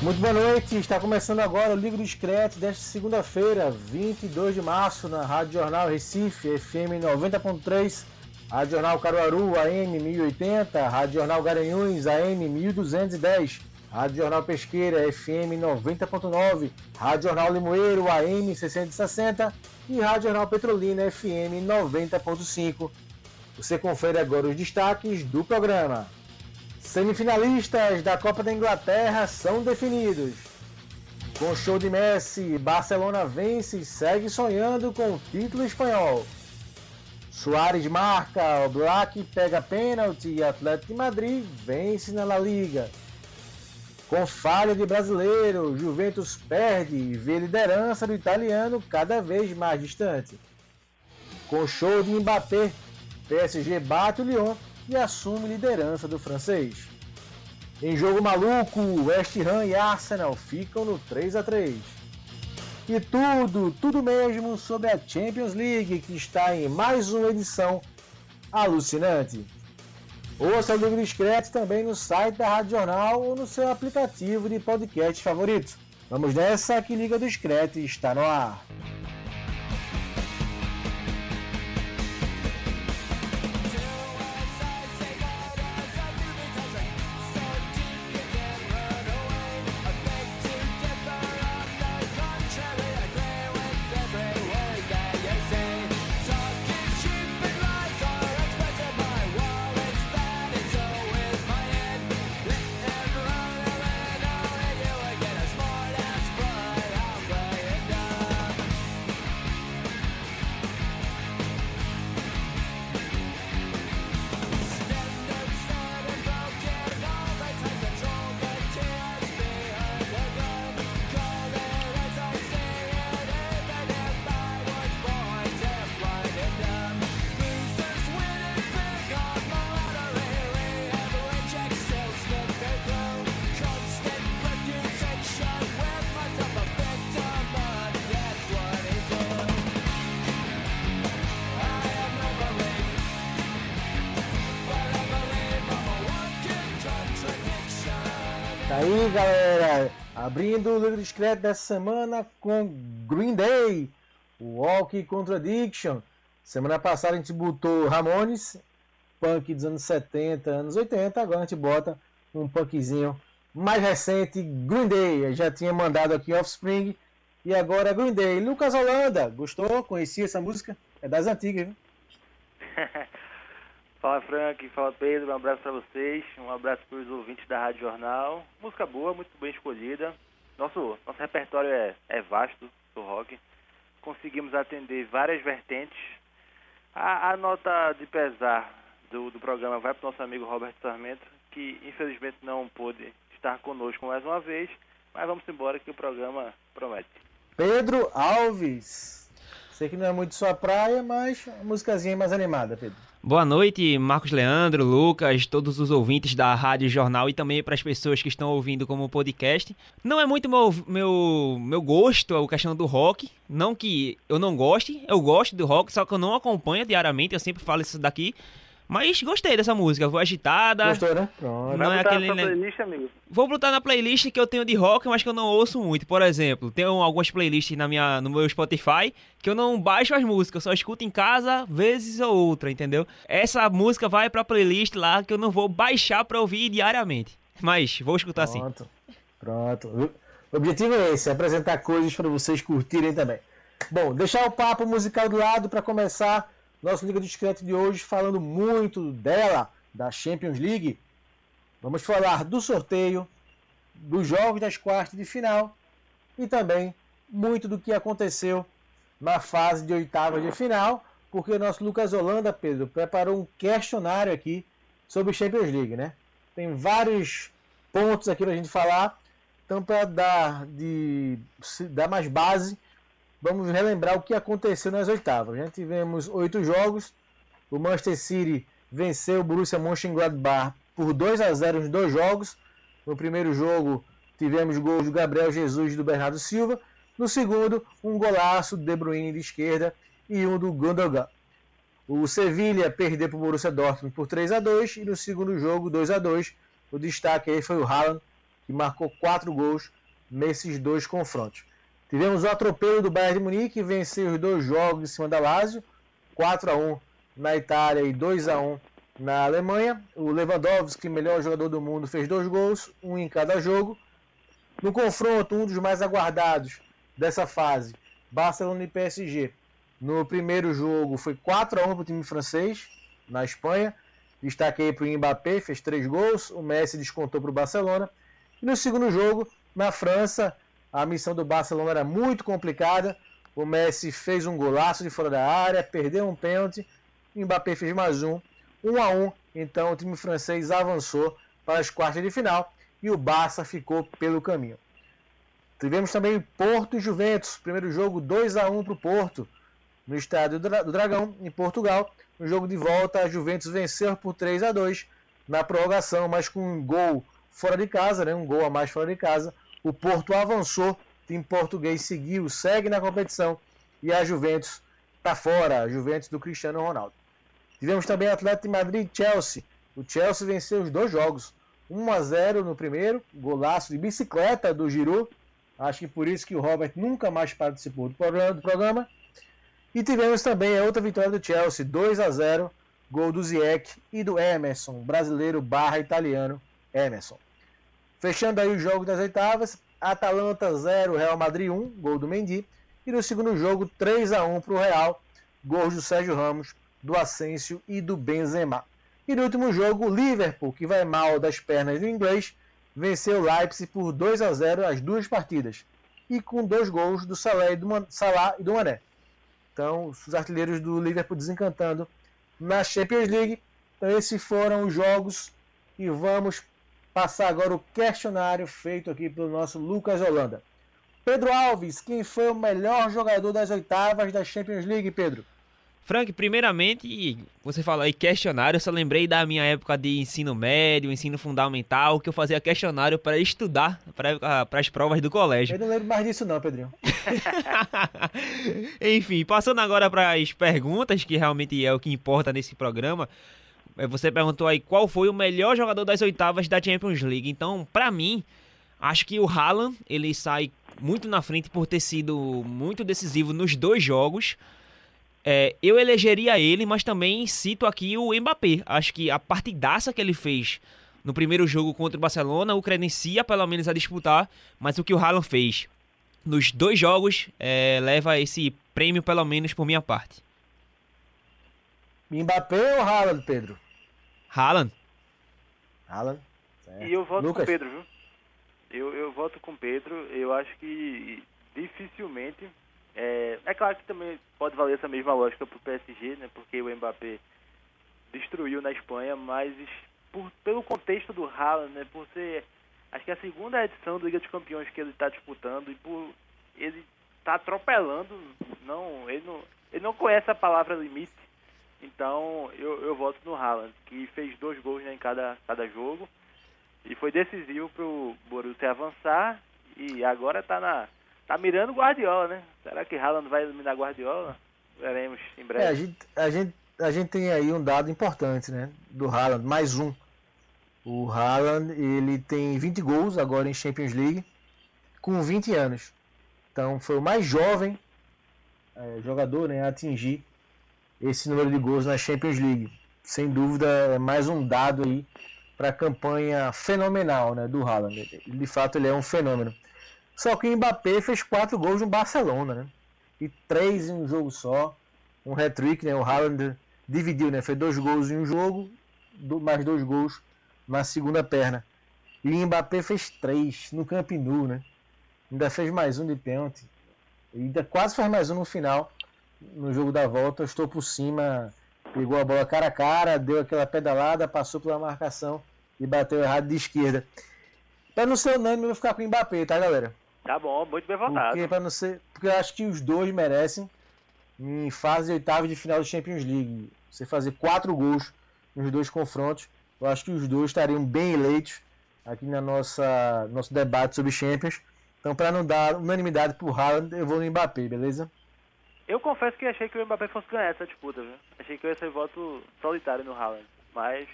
Muito boa noite, está começando agora o Liga do Scratch desta segunda-feira, 22 de março, na Rádio Jornal Recife, FM 90.3, Rádio Jornal Caruaru, AM 1080, Rádio Jornal Garanhuns, AM 1210, Rádio Jornal Pesqueira, FM 90.9, Rádio Jornal Limoeiro, AM 660 e Rádio Jornal Petrolina, FM 90.5. Você confere agora os destaques do programa. Semifinalistas da Copa da Inglaterra são definidos. Com show de Messi, Barcelona vence e segue sonhando com o título espanhol. Soares marca, o Black pega pênalti e Atlético de Madrid vence na La Liga. Com falha de brasileiro, Juventus perde e vê liderança do italiano cada vez mais distante. Com show de Mbappé, PSG bate o Lyon e assume liderança do francês. Em jogo maluco, West Ham e Arsenal ficam no 3 a 3. E tudo, tudo mesmo sobre a Champions League que está em mais uma edição alucinante. Ouça o livro discreto também no site da Rádio Jornal ou no seu aplicativo de podcast favorito. Vamos nessa que Liga do Discreto está no ar. Galera, abrindo o livro discreto dessa semana com Green Day, Walk Contradiction. Semana passada a gente botou Ramones, punk dos anos 70, anos 80, agora a gente bota um punkzinho mais recente, Green Day. Eu já tinha mandado aqui Offspring e agora Green Day. Lucas Holanda, gostou? Conhecia essa música? É das antigas, viu? Fala Frank, fala Pedro, um abraço para vocês, um abraço para os ouvintes da Rádio Jornal. Música boa, muito bem escolhida. Nosso, nosso repertório é, é vasto do rock. Conseguimos atender várias vertentes. A, a nota de pesar do, do programa vai para o nosso amigo Roberto Sarmento, que infelizmente não pôde estar conosco mais uma vez, mas vamos embora que o programa promete. Pedro Alves. Sei que não é muito sua praia, mas a músicazinha é mais animada, Pedro. Boa noite, Marcos Leandro, Lucas, todos os ouvintes da Rádio Jornal e também para as pessoas que estão ouvindo como podcast. Não é muito meu, meu, meu gosto a questão do rock. Não que eu não goste, eu gosto do rock, só que eu não acompanho diariamente, eu sempre falo isso daqui. Mas gostei dessa música, foi agitada. Gostou, né? Pronto. Não Vai é aquele. né? playlist, amigo? Vou botar na playlist que eu tenho de rock, mas que eu não ouço muito. Por exemplo, tenho algumas playlists na minha, no meu Spotify que eu não baixo as músicas, eu só escuto em casa, vezes ou outra, entendeu? Essa música vai pra playlist lá que eu não vou baixar pra ouvir diariamente. Mas vou escutar sim. Pronto. Pronto. O objetivo é esse, apresentar coisas para vocês curtirem também. Bom, deixar o papo musical do lado para começar nosso Liga Discreto de hoje falando muito dela, da Champions League. Vamos falar do sorteio, dos jogos das quartas de final e também muito do que aconteceu na fase de oitavas de final, porque o nosso Lucas Holanda, Pedro, preparou um questionário aqui sobre Champions League, né? Tem vários pontos aqui pra gente falar Então, para dar, de, dar mais base, vamos relembrar o que aconteceu nas oitavas. Já tivemos oito jogos. O Manchester City venceu o Borussia Mönchengladbach por 2 a 0 nos dois jogos. No primeiro jogo, tivemos gols do Gabriel Jesus e do Bernardo Silva. No segundo, um golaço do De Bruyne de esquerda e um do Gundogan. O Sevilha perdeu para o Borussia Dortmund por 3 a 2 e no segundo jogo 2 a 2. O destaque aí foi o Haaland, que marcou quatro gols nesses dois confrontos. Tivemos o atropelo do Bayern de Munique, que venceu os dois jogos em cima da Lazio, 4 a 1 na Itália e 2 a 1 na Alemanha. O Lewandowski, melhor jogador do mundo, fez dois gols, um em cada jogo. No confronto, um dos mais aguardados dessa fase, Barcelona e PSG. No primeiro jogo foi 4 a 1 para o time francês, na Espanha. Destaquei para o Mbappé, fez três gols. O Messi descontou para o Barcelona. E no segundo jogo, na França, a missão do Barcelona era muito complicada. O Messi fez um golaço de fora da área, perdeu um pênalti. Mbappé fez mais um. 1 um a 1 um, Então o time francês avançou para as quartas de final e o Barça ficou pelo caminho. Tivemos também Porto e Juventus. Primeiro jogo 2 a 1 para o Porto, no estádio do Dragão, em Portugal. No jogo de volta, a Juventus venceu por 3 a 2 na prorrogação, mas com um gol fora de casa, né? um gol a mais fora de casa. O Porto avançou, o time português seguiu, segue na competição e a Juventus está fora, a Juventus do Cristiano Ronaldo. Tivemos também Atlético de Madrid e Chelsea. O Chelsea venceu os dois jogos. 1 a 0 no primeiro, golaço de bicicleta do Giroud. Acho que por isso que o Robert nunca mais participou do programa. E tivemos também a outra vitória do Chelsea, 2 a 0, gol do Ziyech e do Emerson, brasileiro barra italiano Emerson. Fechando aí o jogo das oitavas, Atalanta 0, Real Madrid 1, gol do Mendy. E no segundo jogo, 3 a 1 para o Real, gols do Sérgio Ramos, do Asensio e do Benzema. E no último jogo, o Liverpool, que vai mal das pernas do inglês, venceu o Leipzig por 2 a 0 as duas partidas. E com dois gols do Salah e do, Man Salah e do Mané. Então, os artilheiros do Liverpool desencantando na Champions League. Então, esses foram os jogos. E vamos passar agora o questionário feito aqui pelo nosso Lucas Holanda. Pedro Alves, quem foi o melhor jogador das oitavas da Champions League, Pedro? Frank, primeiramente, você falou aí questionário, eu só lembrei da minha época de ensino médio, ensino fundamental, que eu fazia questionário para estudar para as provas do colégio. Eu não lembro mais disso não, Pedrinho. Enfim, passando agora para as perguntas, que realmente é o que importa nesse programa. É, você perguntou aí qual foi o melhor jogador das oitavas da Champions League. Então, para mim, acho que o Haaland, ele sai muito na frente por ter sido muito decisivo nos dois jogos. É, eu elegeria ele, mas também cito aqui o Mbappé. Acho que a partidaça que ele fez no primeiro jogo contra o Barcelona o credencia pelo menos a disputar, mas o que o Haaland fez nos dois jogos é, leva esse prêmio pelo menos por minha parte. Mbappé ou Haaland, Pedro? Haaland. Haaland. E eu voto Lucas. com Pedro, viu? Eu, eu voto com Pedro. Eu acho que dificilmente é, é claro que também pode valer essa mesma lógica para o PSG, né? Porque o Mbappé destruiu na Espanha, mas por, pelo contexto do Haaland, né? Por ser, acho que é a segunda edição da Liga dos Campeões que ele está disputando e por ele tá atropelando, não, ele não, ele não conhece a palavra limite. Então eu, eu voto no Haaland, que fez dois gols né, em cada, cada jogo e foi decisivo para o Borussia avançar e agora está na Tá mirando Guardiola, né? Será que Haaland vai eliminar Guardiola? Veremos em breve. É, a gente, a, gente, a gente tem aí um dado importante, né? Do Haaland, mais um. O Haaland, ele tem 20 gols agora em Champions League, com 20 anos. Então foi o mais jovem é, jogador né, a atingir esse número de gols na Champions League. Sem dúvida, é mais um dado aí para a campanha fenomenal né, do Haaland. De fato, ele é um fenômeno. Só que o Mbappé fez quatro gols no Barcelona, né? E três em um jogo só. Um hat-trick, né? O Haaland dividiu, né? Fez dois gols em um jogo, mais dois gols na segunda perna. E o Mbappé fez três no Camp Nou, né? Ainda fez mais um de pênalti. Ainda quase fez mais um no final. No jogo da volta, estou por cima, pegou a bola cara a cara, deu aquela pedalada, passou pela marcação e bateu errado de esquerda. Pra não ser unânime, eu vou ficar com o Mbappé, tá, galera? Tá bom, muito bem votado. Porque, pra não ser, porque eu acho que os dois merecem, em fase de oitava de final da Champions League, você fazer quatro gols nos dois confrontos, eu acho que os dois estariam bem eleitos aqui na nossa nosso debate sobre Champions. Então, para não dar unanimidade pro Haaland, eu vou no Mbappé, beleza? Eu confesso que achei que o Mbappé fosse ganhar essa disputa, viu? Achei que eu ia ser voto solitário no Haaland, mas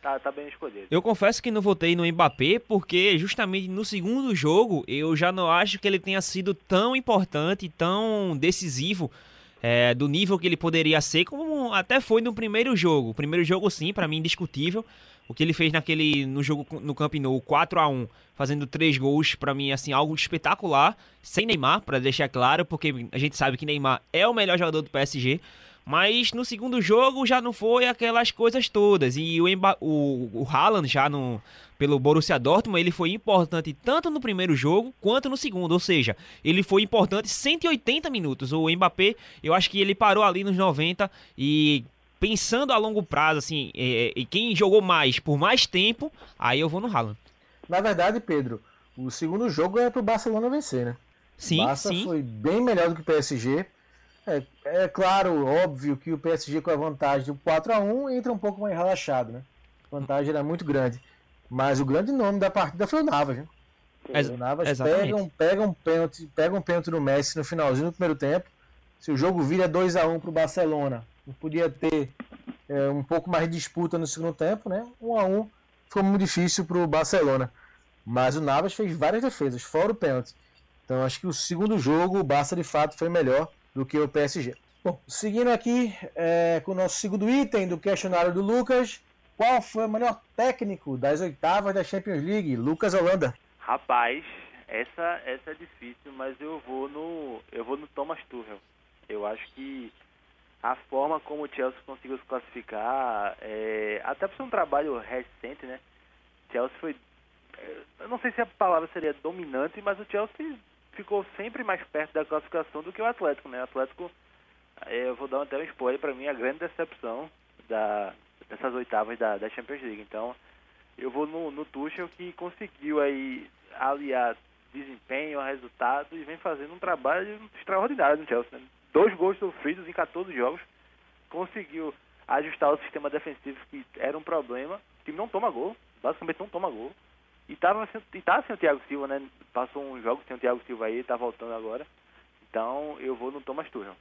tá, tá bem escolhido. Eu confesso que não votei no Mbappé porque justamente no segundo jogo eu já não acho que ele tenha sido tão importante, tão decisivo é, do nível que ele poderia ser, como até foi no primeiro jogo. Primeiro jogo, sim, para mim, indiscutível. O que ele fez naquele no jogo no Camp Nou, 4 a 1 fazendo três gols, para mim, assim, algo espetacular. Sem Neymar, para deixar claro, porque a gente sabe que Neymar é o melhor jogador do PSG. Mas no segundo jogo já não foi aquelas coisas todas. E o, Emba o, o Haaland já no, pelo Borussia Dortmund, ele foi importante tanto no primeiro jogo quanto no segundo. Ou seja, ele foi importante 180 minutos. O Mbappé, eu acho que ele parou ali nos 90 e pensando a longo prazo, assim, e, e quem jogou mais por mais tempo, aí eu vou no Haaland. Na verdade, Pedro, o segundo jogo é pro Barcelona vencer, né? Sim, o Barça sim. foi bem melhor do que o PSG. É, é claro, óbvio que o PSG com a vantagem do 4 a 1 entra um pouco mais relaxado, né? A vantagem era muito grande. Mas o grande nome da partida foi o Navas? Ex- O Navas exatamente. pega um, pega um pênalti, pega um pênalti no Messi no finalzinho do primeiro tempo. Se o jogo vira 2 a 1 pro Barcelona, não podia ter é, um pouco mais de disputa no segundo tempo, né? 1 a 1 ficou muito difícil pro Barcelona. Mas o Navas fez várias defesas, fora o pênalti. Então acho que o segundo jogo, o Barça de fato foi melhor do que o PSG. Bom, seguindo aqui é, com o nosso segundo item do questionário do Lucas, qual foi o melhor técnico das oitavas da Champions League? Lucas Holanda. Rapaz, essa, essa é difícil, mas eu vou no eu vou no Thomas Tuchel. Eu acho que a forma como o Chelsea conseguiu se classificar, é, até por ser um trabalho recente, né? Chelsea foi, é, eu não sei se a palavra seria dominante, mas o Chelsea ficou sempre mais perto da classificação do que o Atlético, né? O Atlético, é, eu vou dar até um spoiler para mim, a grande decepção da, dessas oitavas da, da Champions League. Então, eu vou no, no Tuchel que conseguiu aí aliar desempenho, resultado e vem fazendo um trabalho extraordinário no Chelsea. Né? Dois gols sofridos em 14 jogos, conseguiu ajustar o sistema defensivo que era um problema. O time não toma gol, basicamente não toma gol. E tava sem, e tá sem o Thiago Silva, né? Passou um jogo sem o Thiago Silva aí, tá voltando agora. Então eu vou no Thomas Tuchel.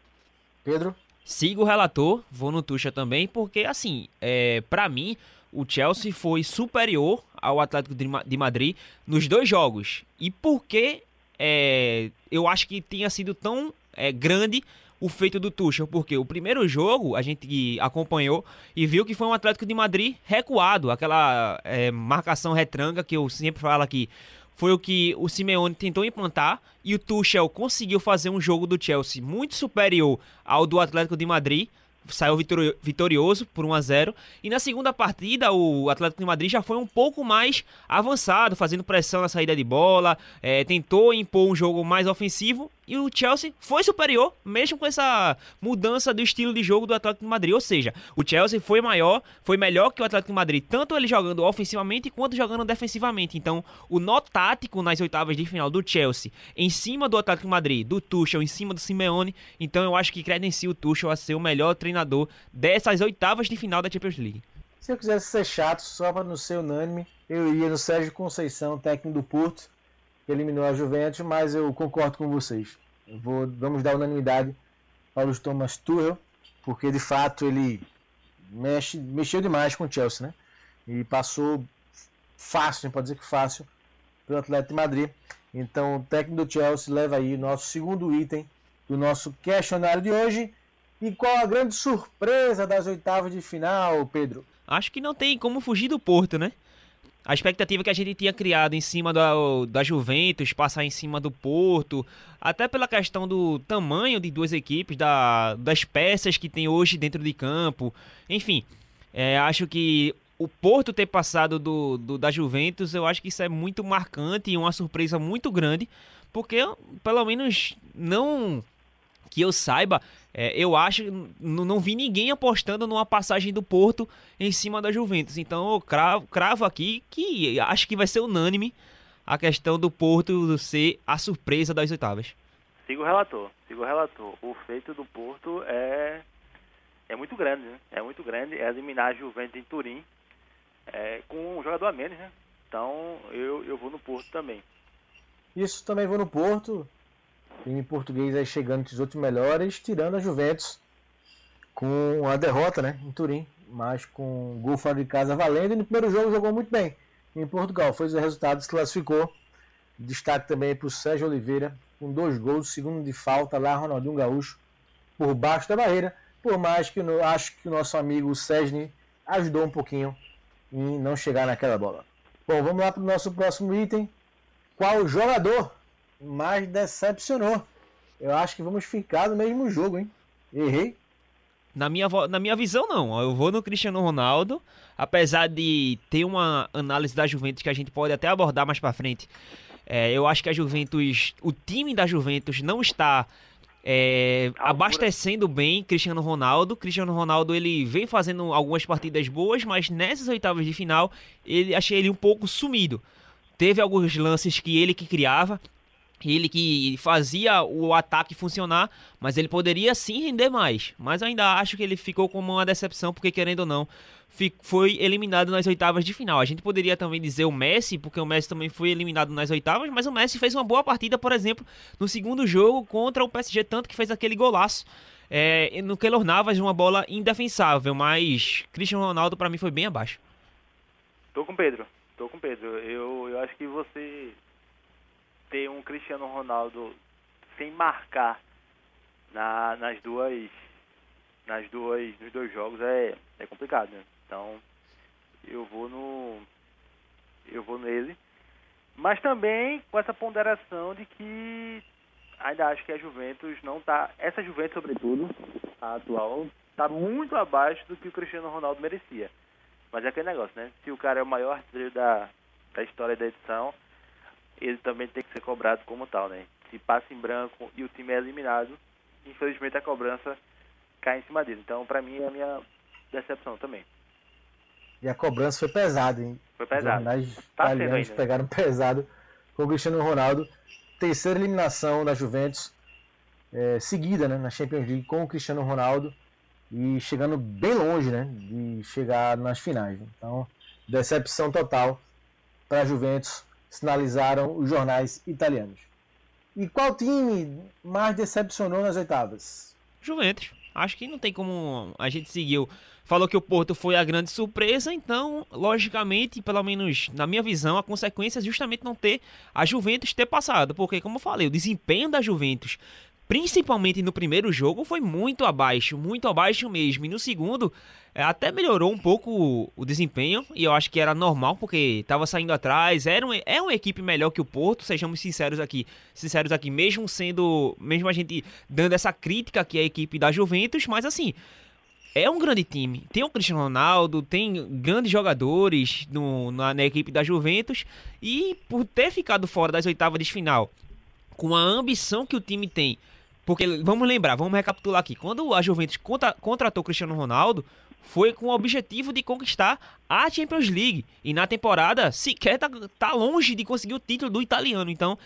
Pedro? Sigo o relator, vou no Tuchel também, porque assim, é, para mim, o Chelsea foi superior ao Atlético de Madrid nos dois jogos. E por que é, eu acho que tinha sido tão é, grande o feito do Tuchel? Porque o primeiro jogo a gente acompanhou e viu que foi um Atlético de Madrid recuado, aquela é, marcação retranca que eu sempre falo aqui. Foi o que o Simeone tentou implantar e o Tuchel conseguiu fazer um jogo do Chelsea muito superior ao do Atlético de Madrid. Saiu vitori- vitorioso por 1 a 0 E na segunda partida, o Atlético de Madrid já foi um pouco mais avançado, fazendo pressão na saída de bola, eh, tentou impor um jogo mais ofensivo. E o Chelsea foi superior, mesmo com essa mudança do estilo de jogo do Atlético de Madrid. Ou seja, o Chelsea foi maior, foi melhor que o Atlético de Madrid, tanto ele jogando ofensivamente quanto jogando defensivamente. Então, o nó tático nas oitavas de final do Chelsea, em cima do Atlético de Madrid, do Tuchel, em cima do Simeone. Então, eu acho que credencia o Tuchel a ser o melhor treinador dessas oitavas de final da Champions League. Se eu quisesse ser chato, só para não ser unânime, eu iria no Sérgio Conceição, técnico do Porto, que eliminou a Juventus, mas eu concordo com vocês. Vou, vamos dar unanimidade para o Thomas Tuchel, porque de fato ele mexe, mexeu demais com o Chelsea, né? E passou fácil, pode dizer que fácil, pelo Atlético de Madrid. Então o técnico do Chelsea leva aí o nosso segundo item do nosso questionário de hoje. E qual a grande surpresa das oitavas de final, Pedro? Acho que não tem como fugir do Porto, né? A expectativa que a gente tinha criado em cima da, da Juventus, passar em cima do Porto, até pela questão do tamanho de duas equipes, da, das peças que tem hoje dentro de campo. Enfim, é, acho que o Porto ter passado do, do, da Juventus, eu acho que isso é muito marcante e uma surpresa muito grande, porque pelo menos não que eu saiba, é, eu acho, não vi ninguém apostando numa passagem do Porto em cima da Juventus. Então eu cravo, cravo aqui que acho que vai ser unânime a questão do Porto ser a surpresa das oitavas. Sigo o relator, sigo o relator. O feito do Porto é, é muito grande, né? É muito grande. É eliminar a Juventus em Turim é, com um jogador a menos, né? Então eu, eu vou no Porto também. Isso também vou no Porto. Time português aí chegando entre os outros melhores, tirando a Juventus com a derrota, né? Em Turim, mas com gol fora de casa valendo. E no primeiro jogo jogou muito bem em Portugal. Foi os resultados, classificou. Destaque também para o Sérgio Oliveira, com dois gols, segundo de falta lá, Ronaldinho Gaúcho, por baixo da barreira. Por mais que eu acho que o nosso amigo Sesni ajudou um pouquinho em não chegar naquela bola. Bom, vamos lá para o nosso próximo item. Qual jogador mais decepcionou? Eu acho que vamos ficar no mesmo jogo, hein? Errei. Na minha, na minha visão, não. Eu vou no Cristiano Ronaldo, apesar de ter uma análise da Juventus que a gente pode até abordar mais para frente. É, eu acho que a Juventus, o time da Juventus não está é, abastecendo bem Cristiano Ronaldo. Cristiano Ronaldo ele vem fazendo algumas partidas boas, mas nessas oitavas de final ele achei ele um pouco sumido. Teve alguns lances que ele que criava, ele que fazia o ataque funcionar, mas ele poderia sim render mais. Mas ainda acho que ele ficou como uma decepção, porque querendo ou não, foi eliminado nas oitavas de final. A gente poderia também dizer o Messi, porque o Messi também foi eliminado nas oitavas, mas o Messi fez uma boa partida, por exemplo, no segundo jogo contra o PSG, tanto que fez aquele golaço. É, no Keylor Navas, uma bola indefensável, mas Cristiano Ronaldo para mim foi bem abaixo. Tô com Pedro, tô com Pedro. Eu, eu acho que você ter um Cristiano Ronaldo sem marcar na, nas duas nas duas nos dois jogos é, é complicado, né? Então eu vou no eu vou nele, mas também com essa ponderação de que ainda acho que a Juventus não tá essa Juventus sobretudo a atual tá muito abaixo do que o Cristiano Ronaldo merecia. Mas é aquele negócio, né? Se o cara é o maior artilheiro da, da história da edição, ele também tem que ser cobrado como tal, né? Se passa em branco e o time é eliminado, infelizmente a cobrança cai em cima dele. Então, para mim, é a minha decepção também. E a cobrança foi pesada, hein? Foi pesada. Os jornais tá italianos né? pegaram pesado com o Cristiano Ronaldo. Terceira eliminação da Juventus, é, seguida né, na Champions League com o Cristiano Ronaldo e chegando bem longe né, de chegar nas finais. Então, decepção total para a Juventus sinalizaram os jornais italianos. E qual time mais decepcionou nas oitavas? Juventus. Acho que não tem como a gente seguiu. Falou que o Porto foi a grande surpresa, então, logicamente, pelo menos na minha visão, a consequência é justamente não ter a Juventus ter passado. Porque, como eu falei, o desempenho da Juventus principalmente no primeiro jogo, foi muito abaixo, muito abaixo mesmo. E no segundo, é, até melhorou um pouco o, desempenho, e eu acho que era normal, porque estava saindo atrás. Era um, é uma equipe melhor que o Porto, sejamos sinceros aqui. Sinceros aqui, mesmo sendo. Mesmo a gente dando essa crítica que é a equipe da Juventus, mas assim. É um grande time. Tem o Cristiano Ronaldo, tem grandes jogadores no, na, na equipe da Juventus. E por ter ficado fora das oitavas de final, com a ambição que o time tem porque, vamos lembrar, vamos recapitular aqui. Quando a Juventus contra, contratou Cristiano Ronaldo, foi com o objetivo de conquistar a Champions League. E na temporada, sequer tá, tá longe de conseguir o título do italiano. Então,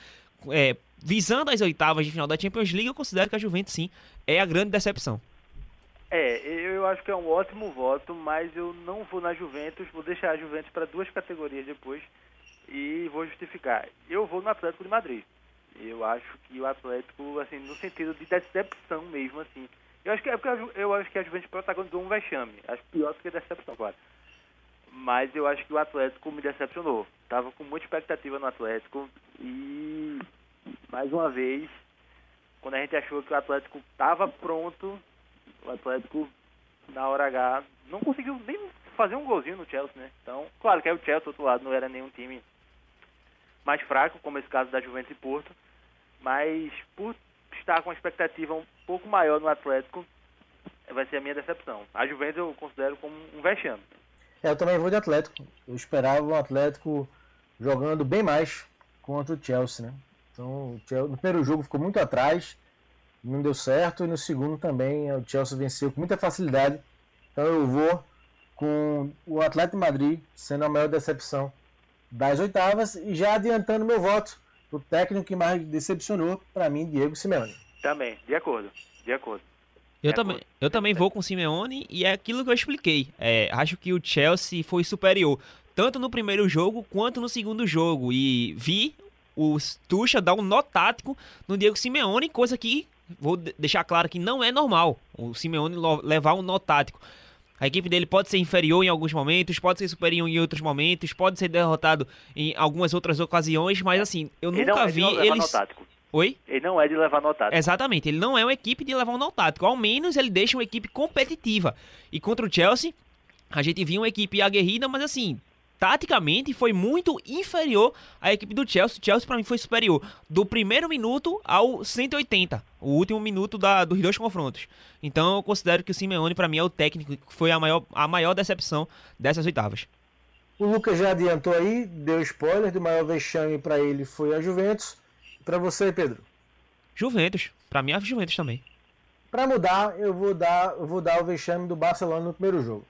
é, visando as oitavas de final da Champions League, eu considero que a Juventus, sim, é a grande decepção. É, eu acho que é um ótimo voto, mas eu não vou na Juventus, vou deixar a Juventus para duas categorias depois e vou justificar. Eu vou no Atlético de Madrid. Eu acho que o Atlético, assim, no sentido de decepção mesmo, assim. Eu acho que é porque eu acho que a Juventus protagonizou um vexame. Acho pior do que decepção, claro. Mas eu acho que o Atlético me decepcionou. Tava com muita expectativa no Atlético e mais uma vez, quando a gente achou que o Atlético estava pronto, o Atlético na hora H não conseguiu nem fazer um golzinho no Chelsea, né? Então, claro que é o Chelsea, do outro lado, não era nenhum time mais fraco, como esse caso da Juventus e Porto, mas por estar com uma expectativa um pouco maior no Atlético, vai ser a minha decepção. A Juventus eu considero como um vexame. É, eu também vou de Atlético. Eu esperava o Atlético jogando bem mais contra o Chelsea, né? Então, no primeiro jogo ficou muito atrás, não deu certo, e no segundo também o Chelsea venceu com muita facilidade. Então eu vou com o Atlético Madrid sendo a maior decepção das oitavas e já adiantando meu voto o técnico que mais decepcionou, para mim, Diego Simeone. Também, de acordo, de acordo. Eu também, eu também vou com o Simeone e é aquilo que eu expliquei. É, acho que o Chelsea foi superior, tanto no primeiro jogo quanto no segundo jogo. E vi o Tuchel dar um nó tático no Diego Simeone, coisa que vou de- deixar claro que não é normal. O Simeone levar um nó tático. A equipe dele pode ser inferior em alguns momentos, pode ser superior em outros momentos, pode ser derrotado em algumas outras ocasiões, mas assim, eu Ele nunca não, ele vi eles. no tático. Oi? Ele não é de levar no tático. Exatamente, ele não é uma equipe de levar um nó tático. Ao menos ele deixa uma equipe competitiva. E contra o Chelsea, a gente viu uma equipe aguerrida, mas assim, taticamente foi muito inferior à equipe do Chelsea. O Chelsea, pra mim, foi superior do primeiro minuto ao 180, o último minuto da- dos dois confrontos. Então eu considero que o Simeone, pra mim, é o técnico que foi a maior, a maior decepção dessas oitavas. O Lucas já adiantou aí, deu spoiler, do maior vexame para ele foi a Juventus. Para você, Pedro. Juventus, pra mim, é a Juventus também. Para mudar, eu vou dar, eu vou dar o vexame do Barcelona no primeiro jogo.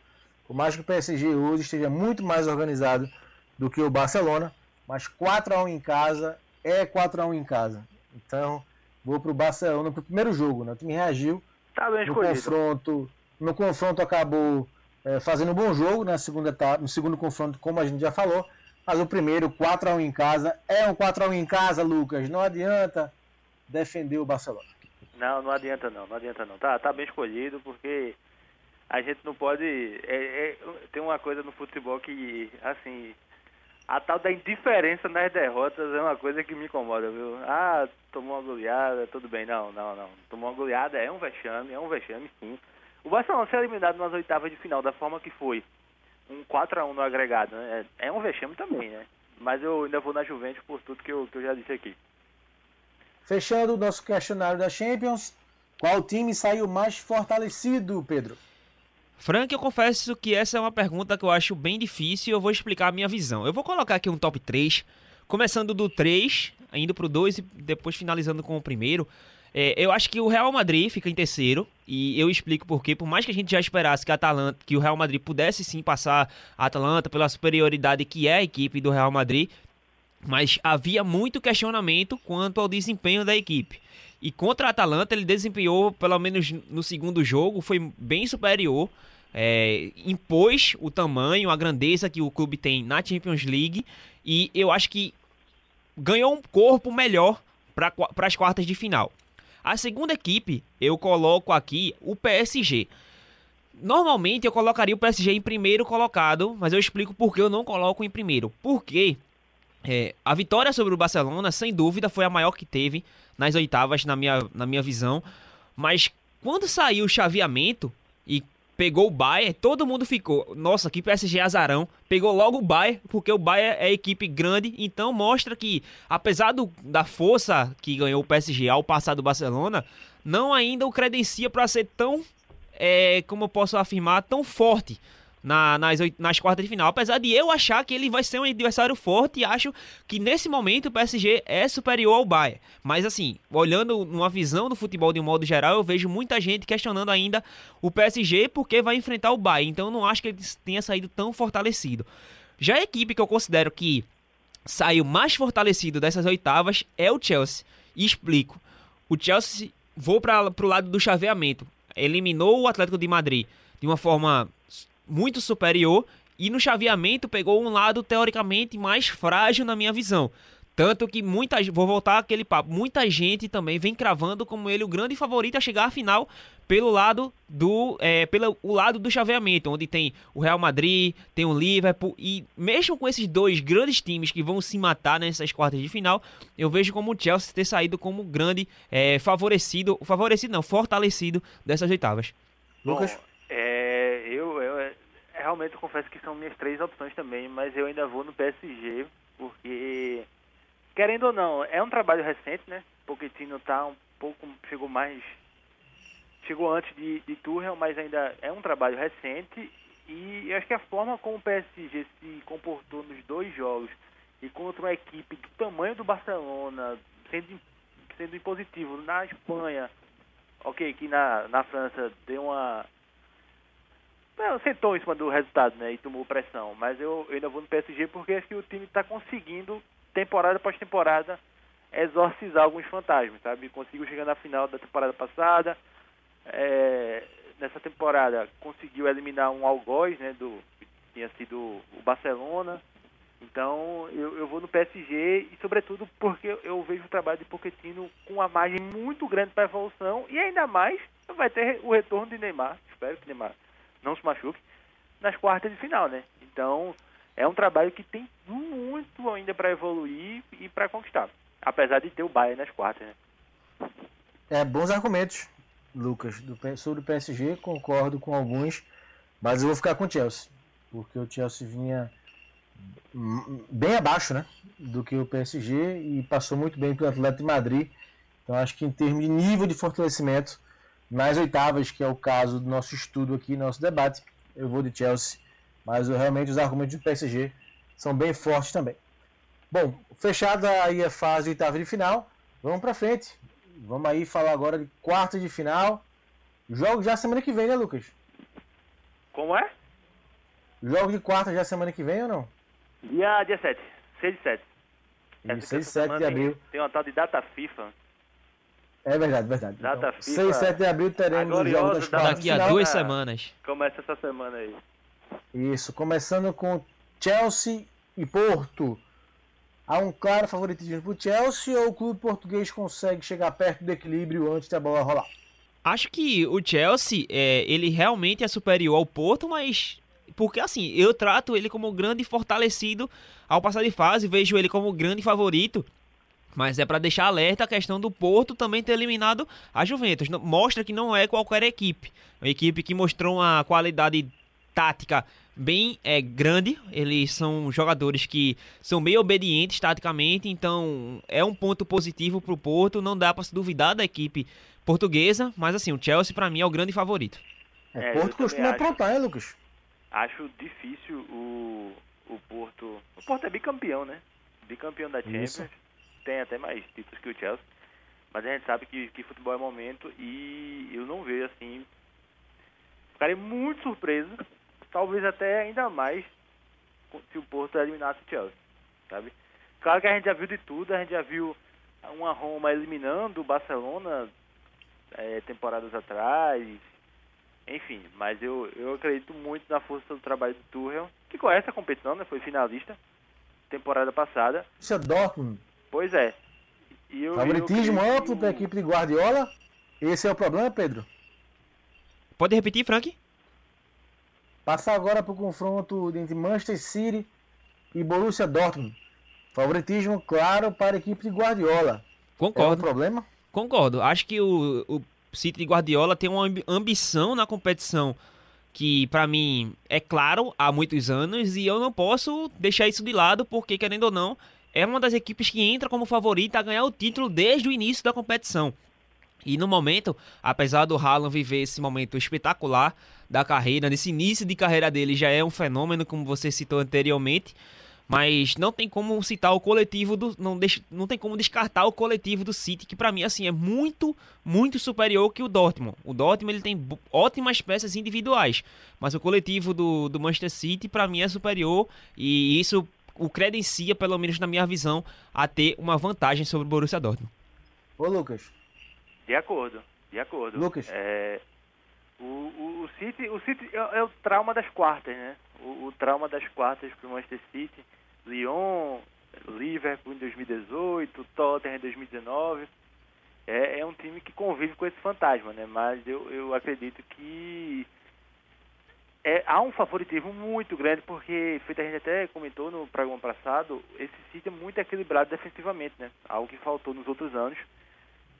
Por mais que o PSG hoje esteja muito mais organizado do que o Barcelona, mas 4 a 1 em casa é 4 a 1 em casa. Então, vou pro Barcelona pro primeiro jogo, né? O time reagiu Tá bem no escolhido. confronto, no confronto acabou é, fazendo um bom jogo na segunda etapa, no segundo confronto, como a gente já falou, mas o primeiro 4 a 1 em casa é um 4 a 1 em casa, Lucas. Não adianta defender o Barcelona. Não, não adianta não, não adianta não. Tá, tá bem escolhido porque a gente não pode. é- é- tem uma coisa no futebol que, assim, a tal da indiferença nas derrotas é uma coisa que me incomoda, viu? Ah, tomou uma goleada, tudo bem. Não, não, não. Tomou uma goleada é um vexame, é um vexame sim. O Barcelona ser eliminado nas oitavas de final da forma que foi, um 4x1 no agregado, né? É, é um vexame também, né? Mas eu ainda vou na Juventus por tudo que eu, que eu já disse aqui. Fechando o nosso questionário da Champions, qual time saiu mais fortalecido, Pedro? Frank, eu confesso que essa é uma pergunta que eu acho bem difícil e eu vou explicar a minha visão. Eu vou colocar aqui um top 3, começando do 3, indo pro 2 e depois finalizando com o primeiro. É, eu acho que o Real Madrid fica em terceiro e eu explico por quê. Por mais que a gente já esperasse que, a Atalanta, que o Real Madrid pudesse sim passar a Atalanta pela superioridade que é a equipe do Real Madrid, mas havia muito questionamento quanto ao desempenho da equipe. E contra a Atalanta ele desempenhou, pelo menos no segundo jogo, foi bem superior. é, impôs o tamanho, a grandeza que o clube tem na Champions League e eu acho que ganhou um corpo melhor para as quartas de final. A segunda equipe eu coloco aqui o PSG. Normalmente eu colocaria o PSG em primeiro colocado, mas eu explico por que eu não coloco em primeiro. Porque é, a vitória sobre o Barcelona, sem dúvida, foi a maior que teve nas oitavas, na minha, na minha visão. Mas quando saiu o chaveamento e pegou o Bayern, todo mundo ficou, nossa, que PSG azarão. Pegou logo o Bayern, porque o Bayern é equipe grande, então mostra que, apesar do, da força que ganhou o PSG ao passar do Barcelona, não ainda o credencia para ser tão, é, como eu posso afirmar, tão forte na- nas, nas quartas de final. Apesar de eu achar que ele vai ser um adversário forte, acho que nesse momento o PSG é superior ao Bayern. Mas assim, olhando numa visão do futebol de um modo geral, eu vejo muita gente questionando ainda o PSG porque vai enfrentar o Bayern. Então eu não acho que ele tenha saído tão fortalecido. Já a equipe que eu considero que saiu mais fortalecido dessas oitavas é o Chelsea. E explico. O Chelsea, vou para o lado do chaveamento, eliminou o Atlético de Madrid de uma forma muito superior e no chaveamento pegou um lado teoricamente mais frágil na minha visão. Tanto que muita vou voltar àquele papo, muita gente também vem cravando como ele o grande favorito a chegar à final pelo lado do é, pelo o lado do chaveamento, onde tem o Real Madrid, tem o Liverpool e mesmo com esses dois grandes times que vão se matar nessas quartas de final, eu vejo como o Chelsea ter saído como grande é, favorecido, favorecido não, fortalecido dessas oitavas. Lucas? É, eu, realmente confesso que são minhas três opções também, mas eu ainda vou no PSG, porque, querendo ou não, é um trabalho recente, né? Pochettino tá um pouco, chegou mais, chegou antes de, de Tuchel, mas ainda é um trabalho recente, e eu acho que a forma como o PSG se comportou nos dois jogos, e contra uma equipe do tamanho do Barcelona, sendo, sendo impositivo na Espanha, ok, que na, na França deu uma não, sentou em cima do resultado, né? E tomou pressão. Mas eu, eu ainda vou no PSG porque acho que o time está conseguindo, temporada após temporada, exorcizar alguns fantasmas, sabe? Conseguiu chegar na final da temporada passada. É, nessa temporada conseguiu eliminar um algoz, né? Do, que tinha sido o Barcelona. Então eu, eu vou no PSG e sobretudo porque eu vejo o trabalho de Pochettino com uma margem muito grande para evolução e ainda mais vai ter o retorno de Neymar, espero que Neymar não se machuque, nas quartas de final, né? Então é um trabalho que tem muito ainda para evoluir e para conquistar, apesar de ter o Bayern nas quartas, né? É, bons argumentos, Lucas, do, sobre o PSG, concordo com alguns, mas eu vou ficar com o Chelsea, porque o Chelsea vinha bem abaixo né, do que o PSG e passou muito bem pelo Atlético de Madrid. Então acho que em termos de nível de fortalecimento, nas oitavas, que é o caso do nosso estudo aqui, nosso debate, eu vou de Chelsea, mas realmente os argumentos do PSG são bem fortes também. Bom, fechada aí a fase oitava de final, vamos para frente. Vamos aí falar agora de quarta de final. Jogo já semana que vem, né, Lucas? Como é? Jogo de quarta já semana que vem ou não? Dia, dia 7, 6 de 7. Isso, 6 e 7 de abril. Tem uma tal de data FIFA. É verdade, verdade. Data então, FIFA. 6 e 7 de abril teremos o jogo das quartas Daqui a duas semanas. Começa essa semana aí. Isso, começando com Chelsea e Porto. Há um claro favoritismo para o Chelsea ou o clube português consegue chegar perto do equilíbrio antes da bola rolar? Acho que o Chelsea, é, ele realmente é superior ao Porto, mas porque assim, eu trato ele como grande fortalecido ao passar de fase, vejo ele como grande favorito. Mas é para deixar alerta a questão do Porto também ter eliminado a Juventus. Mostra que não é qualquer equipe. Uma equipe que mostrou uma qualidade tática bem é, grande. Eles são jogadores que são bem obedientes taticamente, então é um ponto positivo para o Porto. Não dá para se duvidar da equipe portuguesa, mas assim, o Chelsea para mim é o grande favorito. É, Porto costuma aprontar, hein, Lucas? acho difícil o, o Porto. O Porto é bicampeão, né? Bicampeão da Champions. Isso. Tem até mais títulos que o Chelsea. Mas a gente sabe que, que futebol é momento e eu não vejo assim. Ficarei muito surpreso, talvez até ainda mais se o Porto eliminasse o Chelsea, sabe? Claro que a gente já viu de tudo, a gente já viu uma Roma eliminando o Barcelona é, temporadas atrás, enfim, mas eu, eu acredito muito na força do trabalho do Tuchel, que conhece a competição, né? Foi finalista temporada passada. Isso é Dortmund. Pois é. E eu, Favoritismo eu amplo para a equipe de Guardiola. Esse é o problema, Pedro? Pode repetir, Frank? Passar agora para o confronto entre Manchester City e Borussia Dortmund. Favoritismo claro para a equipe de Guardiola. Concordo. É um problema? Concordo. Acho que o, o City de Guardiola tem uma ambição na competição que para mim é claro há muitos anos e eu não posso deixar isso de lado porque querendo ou não é uma das equipes que entra como favorita a ganhar o título desde o início da competição. E no momento, apesar do Haaland viver esse momento espetacular da carreira, nesse início de carreira dele já é um fenômeno, como você citou anteriormente, mas não tem como citar o coletivo do. Não, deixa, não tem como descartar o coletivo do City, que para mim assim é muito, muito superior que o Dortmund. O Dortmund ele tem ótimas peças individuais, mas o coletivo do, do Manchester City para mim é superior e isso o credencia, pelo menos na minha visão, a ter uma vantagem sobre o Borussia Dortmund. Ô Lucas. De acordo, de acordo. Lucas. É, o, o, o City, o City é, é, o trauma das quartas, né? O, o trauma das quartas para o Manchester City Lyon, Liverpool em 2018, Tottenham em 2019. É, é um time que convive com esse fantasma, né? Mas eu, eu acredito que é, há um favoritismo muito grande, porque, feito a gente até comentou no programa passado, esse City é muito equilibrado defensivamente, né? Algo que faltou nos outros anos.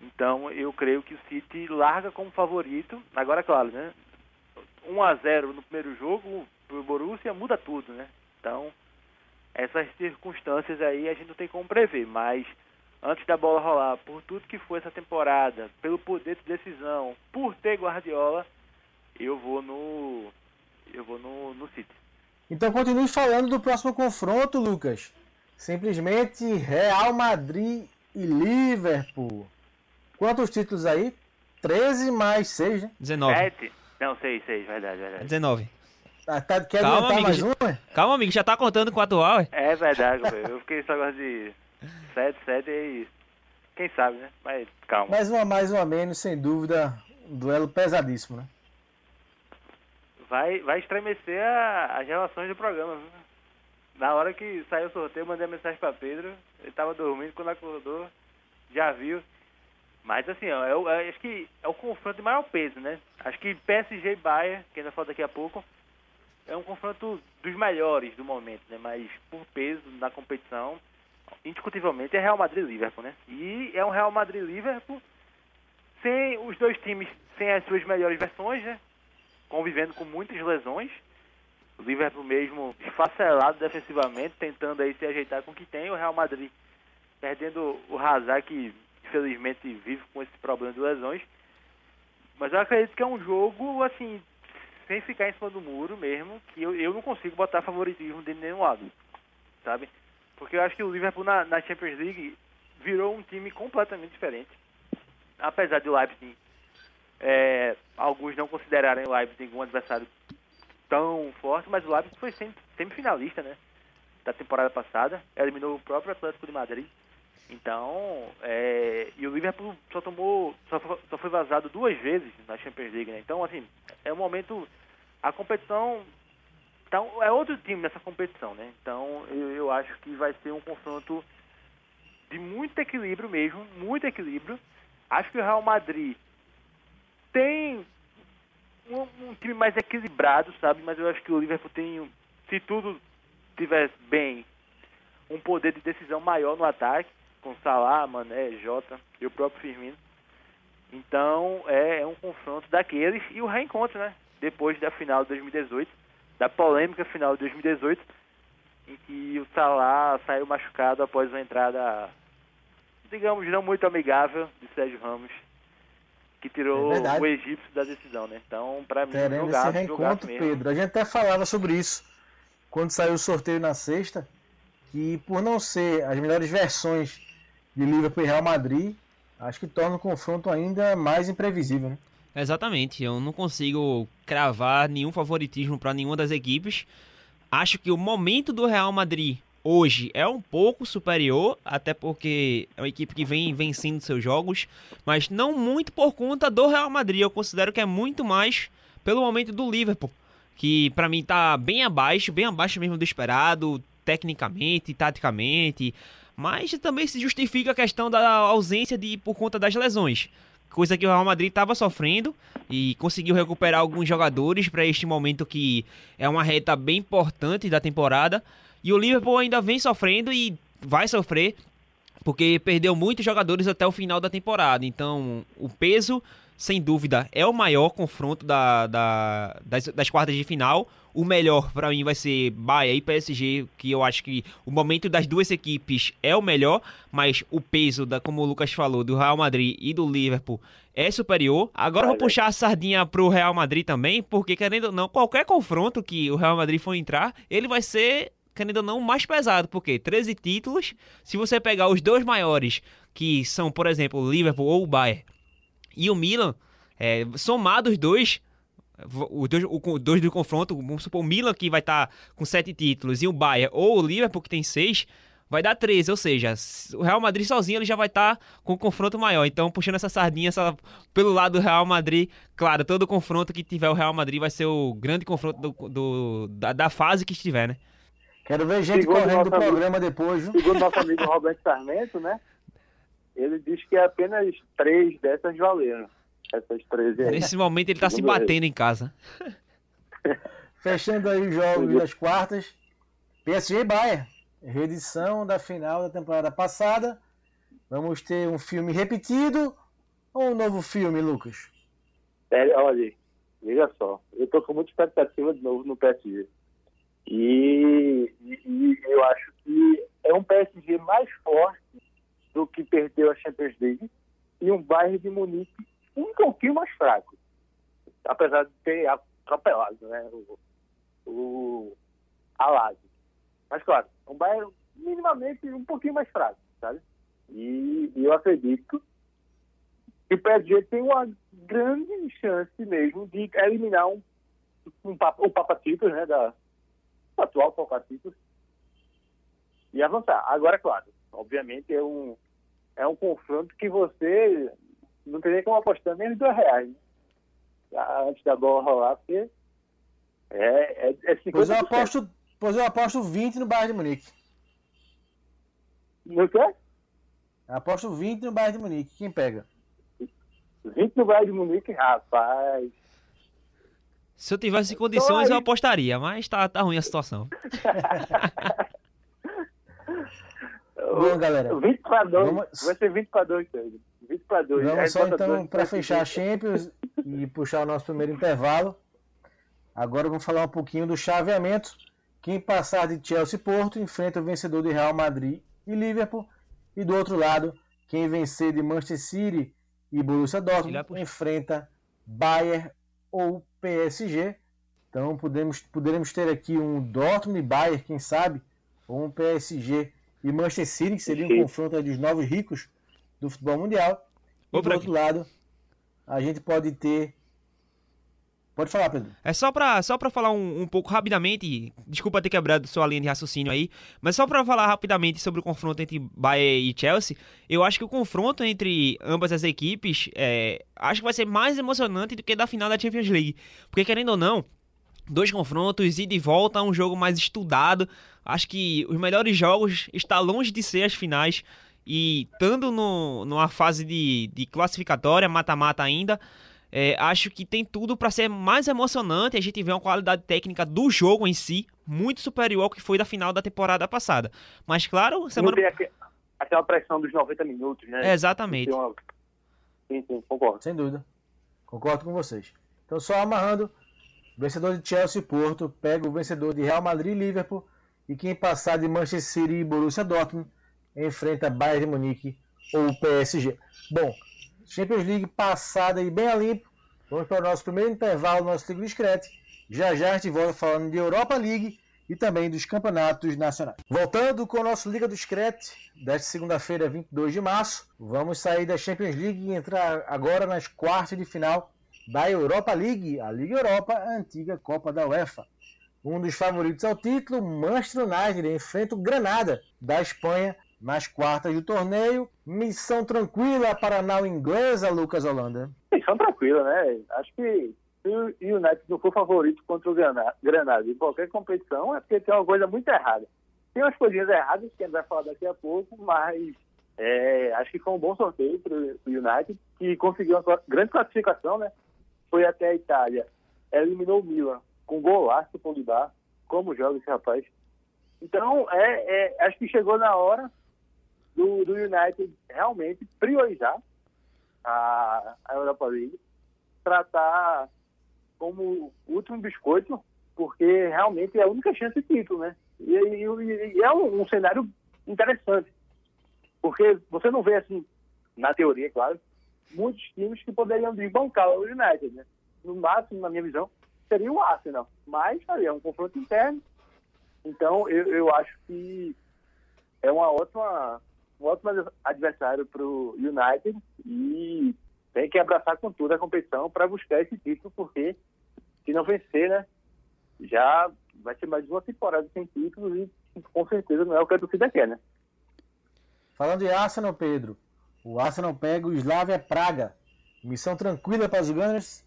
Então, eu creio que o City larga como favorito. Agora, claro, né? 1 a 0 no primeiro jogo, pro Borussia muda tudo, né? Então, essas circunstâncias aí a gente não tem como prever, mas antes da bola rolar, por tudo que foi essa temporada, pelo poder de decisão, por ter Guardiola, eu vou no eu vou no, no City. Então continue falando do próximo confronto, Lucas. Simplesmente Real Madrid e Liverpool. Quantos títulos aí? 13 mais 6, né? 19. 7? Não, 6, 6, verdade, verdade. 19. Ah, tá, quer Calma, adiantar amigo, mais já- uma? Calma, amigo, já tá contando com o atual, é? É verdade, velho. Eu fiquei só negócio de 7, 7 e. Quem sabe, né? Mas calma. Mais uma mais uma menos, sem dúvida. Um duelo pesadíssimo, né? Vai, vai estremecer a- as relações do programa? Na hora que saiu o sorteio, eu mandei uma mensagem pra Pedro. Ele tava dormindo, quando acordou, já viu. Mas assim, o- é- acho que é o confronto de maior peso, né? Acho que PSG e Bayern, que ainda falta daqui a pouco, é um confronto dos melhores do momento, né? Mas por peso na competição, indiscutivelmente é Real Madrid e Liverpool, né? E é um Real Madrid e Liverpool sem os dois times sem as suas melhores versões, né? Convivendo com muitas lesões. O Liverpool mesmo esfacelado defensivamente, tentando aí se ajeitar com o que tem. O Real Madrid perdendo o Hazard, que infelizmente vive com esse problema de lesões. Mas eu acredito que é um jogo, assim, sem ficar em cima do muro mesmo, que eu, eu não consigo botar favoritismo de nenhum lado, sabe? Porque eu acho que o Liverpool na, na Champions League virou um time completamente diferente. Apesar de o Leipzig, é, alguns não considerarem o Leipzig um adversário tão forte, mas o Leipzig foi sem- semifinalista, né? Da temporada passada, eliminou o próprio Atlético de Madrid. Então, é, e o Liverpool só tomou, só, só foi vazado duas vezes na Champions League, né? Então, assim, é um momento, a competição, então, é outro time nessa competição, né? Então, eu, eu acho que vai ser um confronto de muito equilíbrio mesmo, muito equilíbrio. Acho que o Real Madrid tem um, um time mais equilibrado, sabe? Mas eu acho que o Liverpool tem, se tudo estiver bem, um poder de decisão maior no ataque, com Salah, Mané, Jota e o próprio Firmino. Então é, é um confronto daqueles e o reencontro, né? Depois da final de 2018, da polêmica final de 2018, em que o Salah saiu machucado após uma entrada, digamos, não muito amigável de Sérgio Ramos, que tirou É o egípcio da decisão, né? Então, pra mim, Teremos esse jogaço, jogaço reencontro. Pedro. A gente até falava sobre isso quando saiu o sorteio na sexta, que por não ser as melhores versões de Liverpool e Real Madrid, acho que torna o confronto ainda mais imprevisível, né? Exatamente, eu não consigo cravar nenhum favoritismo para nenhuma das equipes. Acho que o momento do Real Madrid hoje é um pouco superior, até porque é uma equipe que vem vencendo seus jogos, mas não muito por conta do Real Madrid. Eu considero que é muito mais pelo momento do Liverpool, que para mim tá bem abaixo, bem abaixo mesmo do esperado, tecnicamente, taticamente, mas também se justifica a questão da ausência de por conta das lesões coisa que o Real Madrid estava sofrendo e conseguiu recuperar alguns jogadores para este momento que é uma reta bem importante da temporada. E o Liverpool ainda vem sofrendo e vai sofrer porque perdeu muitos jogadores até o final da temporada. Então, o peso, sem dúvida, é o maior confronto da, da- das, das quartas de final. O melhor para mim vai ser Bahia e PSG, que eu acho que o momento das duas equipes é o melhor, mas o peso, da, como o Lucas falou, do Real Madrid e do Liverpool é superior. Agora eu vou puxar a sardinha pro Real Madrid também, porque querendo ou não, qualquer confronto que o Real Madrid for entrar, ele vai ser, querendo ou não, mais pesado, porque 13 títulos, se você pegar os dois maiores, que são, por exemplo, o Liverpool ou o Bayern, e o Milan, é, somados os dois, os dois, dois do confronto, vamos supor, o Milan que vai estar com sete títulos e o Bayern ou o Liverpool que tem seis, vai dar 13, ou seja, o Real Madrid sozinho ele já vai estar com um confronto maior. Então, puxando essa sardinha essa, pelo lado do Real Madrid, claro, todo confronto que tiver o Real Madrid vai ser o grande confronto do, do- da, da fase que estiver, né? Quero ver gente Segundo correndo do nosso amigo- programa depois, viu? Segundo nosso amigo Roberto Sarmento, né? Ele diz que apenas três dessas valeram. Essas 13 aí. Nesse momento ele tá se Segundo ele. batendo em casa. Fechando aí os jogos das quartas. PSG e Bayern. Reedição da final da temporada passada. Vamos ter um filme repetido ou um novo filme, Lucas? É, olha, veja só, eu tô com muita expectativa de novo no PSG. E, e- e eu acho que é um PSG mais forte do que perdeu a Champions League e um Bayern de Munique um pouquinho mais fraco. Apesar de ter atropelado né, o, o Alad. Mas claro, um Bayern minimamente um pouquinho mais fraco, sabe? E, e eu acredito que o PSG tem uma grande chance mesmo de eliminar um um papa, o Papa Títulos, né, da, atual Títulos, e avançar. Agora, claro, obviamente é um, é um confronto que você não tem nem como apostar nem dois reais, né? Antes da bola rolar, porque é, é, é 50%. Pois eu aposto, pois eu aposto 20 no Bayern de Munique. No quê? Eu aposto 20 no Bayern de Munique. Quem pega? 20 no Bayern de Munique, rapaz. Se eu tivesse condições, Então, eu aí- apostaria, mas tá, tá ruim a situação. Bom, galera. 20 para 2. Vamos- Vai ser 20 para 2, Pedro. 20 para 2. Vamos só então para fechar a Champions e puxar o nosso primeiro intervalo. Agora vamos falar um pouquinho do chaveamento. Quem passar de Chelsea e Porto enfrenta o vencedor de Real Madrid e Liverpool. E do outro lado, quem vencer de Manchester City e Borussia Dortmund enfrenta Bayern ou PSG. Então podemos, poderemos ter aqui um Dortmund e Bayern, quem sabe, ou um PSG e Manchester City, que seria um confronto dos novos ricos do futebol mundial. E Ô, do Frank. outro lado, a gente pode ter. Pode falar, Pedro. É só pra, só pra falar um, um pouco rapidamente, desculpa ter quebrado sua linha de raciocínio aí, mas só pra falar rapidamente sobre o confronto entre Bayern e Chelsea, eu acho que o confronto entre ambas as equipes, é, acho que vai ser mais emocionante do que da final da Champions League, porque querendo ou não, dois confrontos, e volta, um jogo mais estudado, acho que os melhores jogos está longe de ser as finais, e estando no, numa fase de, de classificatória, mata-mata ainda, é, acho que tem tudo para ser mais emocionante. A gente vê uma qualidade técnica do jogo em si muito superior ao que foi da final da temporada passada. Mas claro, Não semana tem aque- aquela pressão dos 90 minutos, né? exatamente. Tem uma- Sim, sim, concordo. Sem dúvida. Concordo com vocês. Então, só amarrando: vencedor de Chelsea e Porto pega o vencedor de Real Madrid e Liverpool. E quem passar de Manchester City e Borussia Dortmund enfrenta Bayern de Munique ou PSG. Bom, Champions League passada e bem a limpo. Vamos para o nosso primeiro intervalo, nosso Liga Discreto. Já já a gente volta falando de Europa League e também dos campeonatos nacionais. Voltando com o nosso Liga do Screte, desta segunda-feira, 22 de março, vamos sair da Champions League e entrar agora nas quartas de final da Europa League, a Liga Europa, a antiga Copa da UEFA. Um dos favoritos ao título, Manchester United, enfrenta o Granada, da Espanha, nas quartas do torneio. Missão tranquila para a nau inglesa, Lucas Holanda. Missão tranquila, né? Acho que se o United não for favorito contra o Grana- Granada em qualquer competição, é porque tem uma coisa muito errada. Tem umas coisinhas erradas que a gente vai falar daqui a pouco, mas é, acho que foi um bom sorteio para o United, que conseguiu uma grande classificação, né? Foi até a Itália, eliminou o Milan com golaço do Pogba. Como joga esse rapaz? Então, é, é, acho que chegou na hora do, do United realmente priorizar a, a Europa League, tratar como último biscoito, porque realmente é a única chance de título, né? E, e- e é um, um cenário interessante, porque você não vê assim, na teoria, claro, muitos times que poderiam desbancar o United, né? No máximo, na minha visão, seria o Arsenal, mas ali é um confronto interno, então eu, eu acho que é uma ótima, um ótimo adversário para o United e tem que abraçar com tudo a competição para buscar esse título, porque se não vencer, né, já vai ser mais uma temporada sem títulos e com certeza não é o que a torcida quer, né? Falando de Arsenal, Pedro, o Arsenal pega o Slavia Praga. Missão tranquila para os Gunners.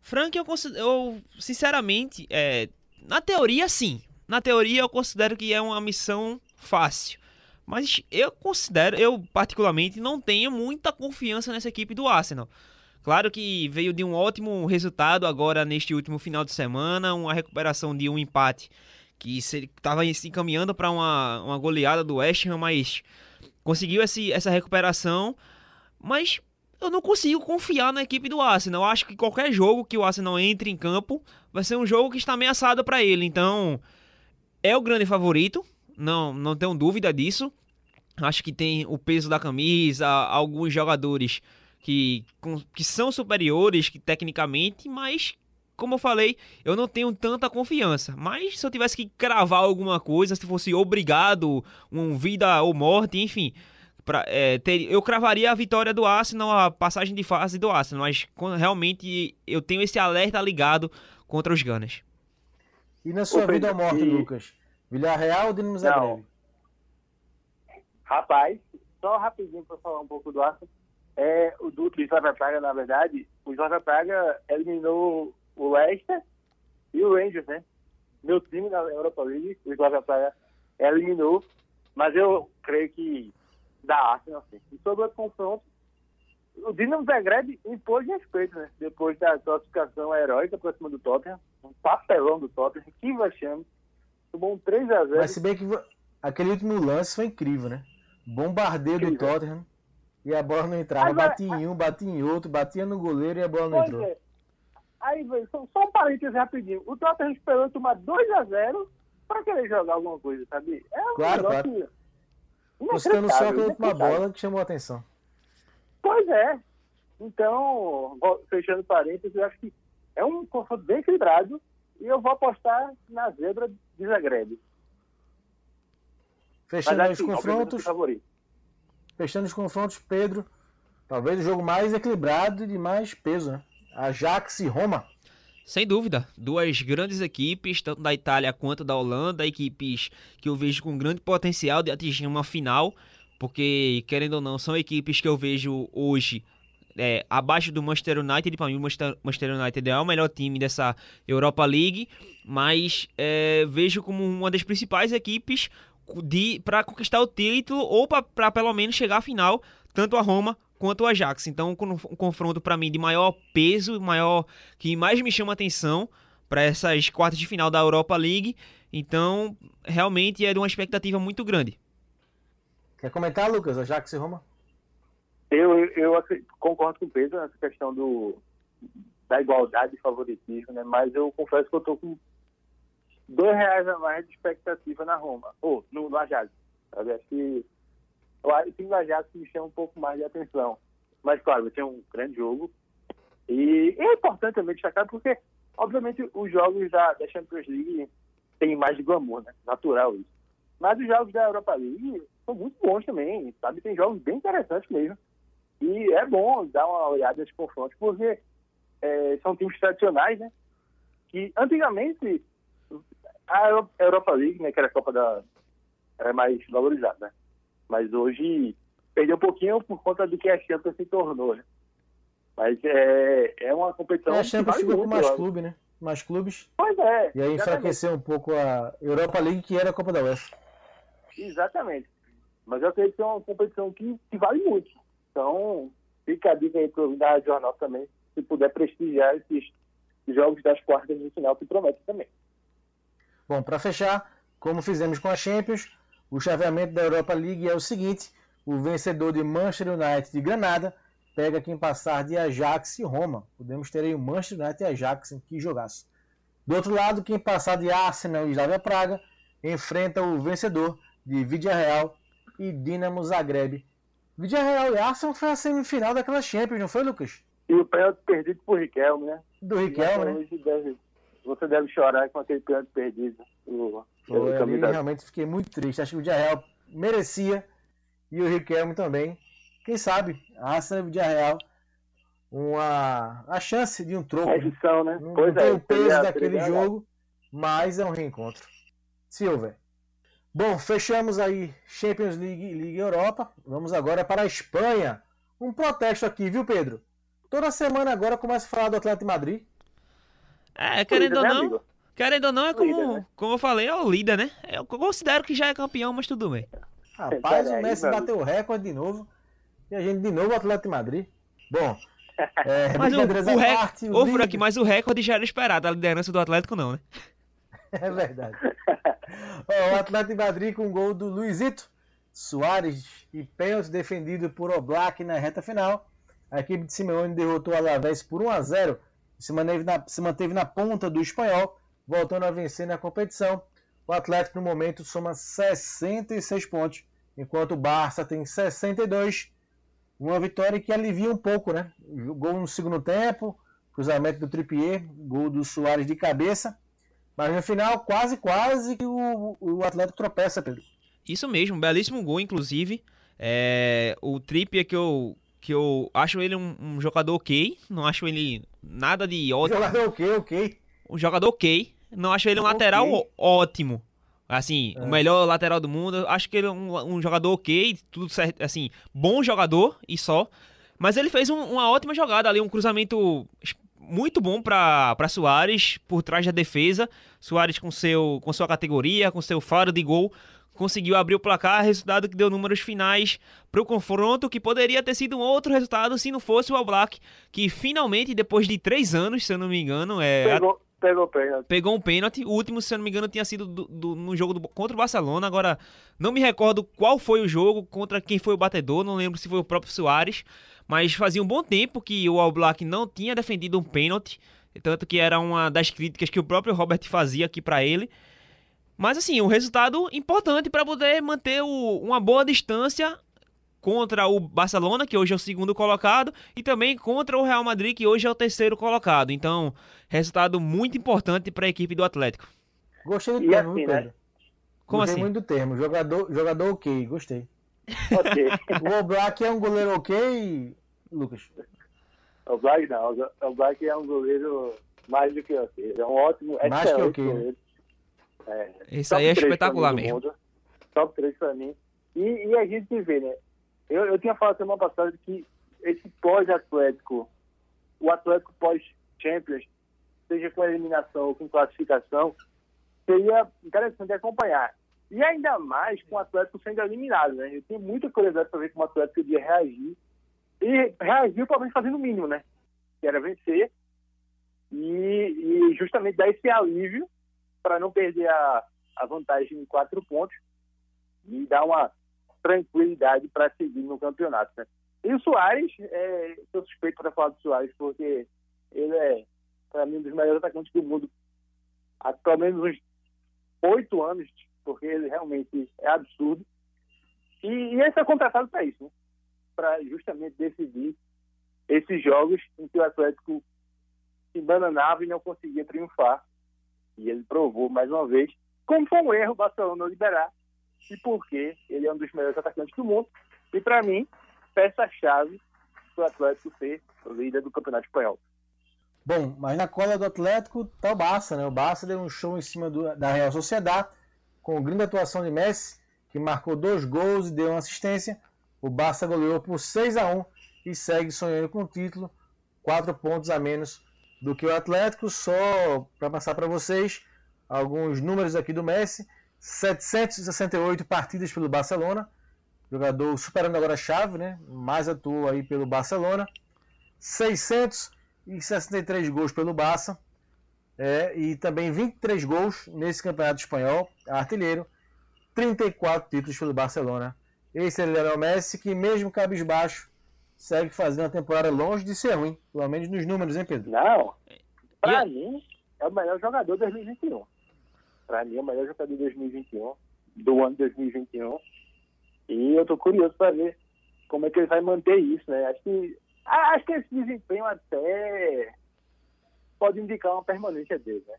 Frank, eu, eu sinceramente, é, na teoria sim. Na teoria eu considero que é uma missão fácil. Mas eu considero, eu particularmente não tenho muita confiança nessa equipe do Arsenal. Claro que veio de um ótimo resultado agora neste último final de semana, uma recuperação de um empate que estava se encaminhando para uma, uma goleada do West Ham, mas conseguiu esse, essa recuperação. Mas eu não consigo confiar na equipe do Arsenal. Eu acho que qualquer jogo que o Arsenal entre em campo vai ser um jogo que está ameaçado para ele. Então, é o grande favorito, não, não tenho dúvida disso. Acho que tem o peso da camisa, alguns jogadores que, com- que são superiores que, tecnicamente, mas como eu falei, eu não tenho tanta confiança. Mas se eu tivesse que cravar alguma coisa, se fosse obrigado, um vida ou morte, enfim, Pra, é, ter, eu cravaria a vitória do Arsenal, a passagem de fase do Arsenal, mas quando, realmente eu tenho esse alerta ligado contra os Gunners. E na sua vida ou morte, e- Lucas? Villarreal ou Dinamo Zagreb? Rapaz, só rapidinho para falar um pouco do Arsenal. É, o do do Slavia Praga, na verdade, o Slavia Praga eliminou o Leicester e o Rangers, né? Meu time na Europa League, o Slavia Praga eliminou, mas eu creio que da Arsenal, assim. E sobre o confronto, o Dinamo Zagreb impôs respeito, né? Depois da classificação heróica para cima do Tottenham, um papelão do Tottenham, que vexame. Tomou um 3x0. Mas se bem que aquele último lance foi incrível, né? Bombardeio do Incrível. Tottenham. E a bola não entrava. Agora- batia em um, batia em outro, batia no goleiro e a bola não Pois entrou. é. Aí, só, só um parênteses rapidinho. O Tottenham esperou tomar 2x0 para querer jogar alguma coisa, sabe? É um Claro, negócio Tô citando só aquela última bola que chamou a atenção. Pois é. Então, fechando parênteses, eu acho que é um confronto bem equilibrado e eu vou apostar na zebra de Zagreb. Mas Fechando os assim, eu confrontos, fechando os confrontos, Pedro. Talvez o jogo mais equilibrado e de mais peso, né? Ajax e Roma. Sem dúvida, duas grandes equipes, tanto da Itália quanto da Holanda, equipes que eu vejo com grande potencial de atingir uma final, porque, querendo ou não, são equipes que eu vejo hoje é, abaixo do Manchester United. Para mim, o Manchester United é o melhor time dessa Europa League, mas é, vejo como uma das principais equipes para conquistar o título ou para pelo menos chegar à final, tanto a Roma quanto o Ajax. Então, um confronto para mim de maior peso, maior que mais me chama atenção para essas quartas de final da Europa League. Então, realmente é de uma expectativa muito grande. Quer comentar, Lucas? Ajax e Roma? Eu, eu concordo com o Pedro nessa questão do, da igualdade e favoritismo, né? Mas eu confesso que eu tô com dois reais a mais de expectativa na Roma, ou no, Ajax. sabe? Acho que o Ajax me chama um pouco mais de atenção. Mas, claro, vai ter um grande jogo. E é importante também destacar porque, obviamente, os jogos da, da Champions League têm mais de glamour, né? Natural isso. Mas os jogos da Europa League são muito bons também, sabe? Tem jogos bem interessantes mesmo. E é bom dar uma olhada nesses confrontos, porque é, são times tradicionais, né? Que antigamente a Euro- Europa League, né, que era a Copa da. era mais valorizada, né? Mas hoje perdeu um pouquinho por conta do que a Champions se tornou, né? Mas é, é uma competição É, a Champions ficou com mais clube, né? Mais clubes. Pois é. E aí enfraqueceu um pouco a Europa League, que era a Copa da UEFA. Exatamente. Mas eu acredito que é uma competição que, que vale muito. Então, fica a dica aí para o Jornal também, se puder prestigiar esses jogos das quartas de final que prometem também. Bom, para fechar, como fizemos com a Champions, o chaveamento da Europa League é o seguinte: o vencedor de Manchester United de Granada pega quem passar de Ajax e Roma. Podemos ter aí o Manchester United e Ajax em que jogasse. Do outro lado, quem passar de Arsenal e Slavia Praga enfrenta o vencedor de Vidia Real e Dinamo Zagreb. Vidia Real e Arsenal foi a semifinal daquela Champions, não foi, Lucas? E o pênalti perdido por Riquelme, né? Do Riquelme, né? Deve- você deve chorar com aquele pênalti perdido. O, Foi, camisa- realmente fiquei muito triste. Acho que o Villarreal merecia e o Riquelme também. Quem sabe, Arsenal e o Villarreal uma a chance de um troco. né? edição, né? Não, pois não tem é. o peso seria- daquele seria jogo, mas é um reencontro. Se houver. Bom, fechamos aí Champions League e Liga Europa. Vamos agora para a Espanha. Um protesto aqui, viu, Pedro? Toda semana agora começa a falar do Atlético de Madrid. É, querendo ou né, não, amigo? querendo ou não, é como, Líder, né? como eu falei, é o líder, né? Eu considero que já é campeão, mas tudo bem. Rapaz, o Messi bateu o recorde de novo. E a gente de novo o Atlético de Madrid. Bom, é, Mas o, o parte, recorde. o Ô, líder- Frank, mas o recorde já era esperado. A liderança do Atlético não, né? É verdade. O Atlético de Madrid com gol do Luizito Soares e pênalti defendido por Oblak na reta final. A equipe de Simeone derrotou o Alavés por 1 a 0 e se manteve na, se manteve na ponta do espanhol, voltando a vencer na competição. O Atlético no momento soma 66 pontos, enquanto o Barça tem 62. Uma vitória que alivia um pouco, né? Gol no segundo tempo, cruzamento do Trippier, gol do Soares de cabeça. Mas no final, quase, quase que o, o Atlético tropeça, Pedro. Isso mesmo, belíssimo gol, inclusive. É, o Trippier que eu, que eu acho ele um, um jogador ok, não acho ele nada de ótimo. Jogador ok, ok. Um jogador ok, não acho ele um Ok. lateral ótimo. Assim, É. o melhor lateral do mundo. Acho que ele é um, um jogador ok, tudo certo, assim, bom jogador e só. Mas ele fez um- uma ótima jogada ali, um cruzamento muito bom para Soares por trás da defesa. Soares com seu com sua categoria, com seu faro de gol, conseguiu abrir o placar, resultado que deu números finais para o confronto, que poderia ter sido um outro resultado se não fosse o All Black, que finalmente depois de três anos, se eu não me engano, é Pegou, pegou pênalti. pegou um pênalti. O último, se eu não me engano, tinha sido do, do- no jogo do- contra o Barcelona. Agora, não me recordo qual foi o jogo, contra quem foi o batedor. Não lembro se foi o próprio Soares. Mas fazia um bom tempo que o All não tinha defendido um pênalti. Tanto que era uma das críticas que o próprio Robert fazia aqui pra ele. Mas assim, um resultado importante para poder manter o- uma boa distância contra o Barcelona, que hoje é o segundo colocado, e também contra o Real Madrid, que hoje é o terceiro colocado. Então, resultado muito importante para a equipe do Atlético. Gostei do E termo, assim, né? Pedro? Como gostei assim? muito do termo. Jogador, jogador ok, gostei. Ok. O Oblak é um goleiro ok, Lucas? o Black não. O Black é um goleiro mais do que ok. É um ótimo, Mais que excelente ok, né? goleiro. É, Isso aí é espetacular mesmo. mundo. Top 3 pra mim. E, e a gente vê, né? Eu, eu tinha falado semana passada que esse pós-Atlético, o Atlético pós-Champions, seja com eliminação ou com classificação, seria interessante acompanhar. E ainda mais com o Atlético sendo eliminado, né? Eu tenho muita curiosidade para ver como o Atlético podia reagir. E reagiu, menos, fazendo o mínimo, né? Que era vencer. E, e justamente dar esse alívio para não perder a, a vantagem em quatro pontos e dar uma tranquilidade para seguir no campeonato. Né? E o Soares, é, sou suspeito para falar do Soares, porque ele é, para mim, um dos melhores atacantes do mundo há pelo menos uns oito anos, porque ele realmente é absurdo. E, e ele foi contratado para isso, né? para justamente decidir esses jogos em que o Atlético se bananava e não conseguia triunfar. E ele provou mais uma vez como foi um erro o Barcelona liberar e porque ele é um dos melhores atacantes do mundo. E para mim, peça-chave para o Atlético ser líder do Campeonato Espanhol. Bom, mas na cola do Atlético tá o Barça, né? O Barça deu um show em cima do- da Real Sociedad, com grande atuação de Messi, que marcou dois gols e deu uma assistência. O Barça goleou por 6 a 1 e segue sonhando com o título, quatro pontos a menos do que o Atlético. Só para passar para vocês alguns números aqui do Messi: 768 partidas pelo Barcelona, jogador superando agora a chave, né? Mais atuou aí pelo Barcelona. 663 gols pelo Barça é, e também 23 gols nesse campeonato espanhol, artilheiro, 34 títulos pelo Barcelona. Esse é o Lionel Messi que mesmo cabisbaixo segue fazendo uma temporada longe de ser ruim, pelo menos nos números, hein Pedro? Não, para E- mim, é o melhor jogador de 2021. Para mim, o melhor jogador de 2021, do ano 2021. E eu tô curioso para ver como é que ele vai manter isso, né? Acho que, acho que esse desempenho até pode indicar uma permanência dele, né?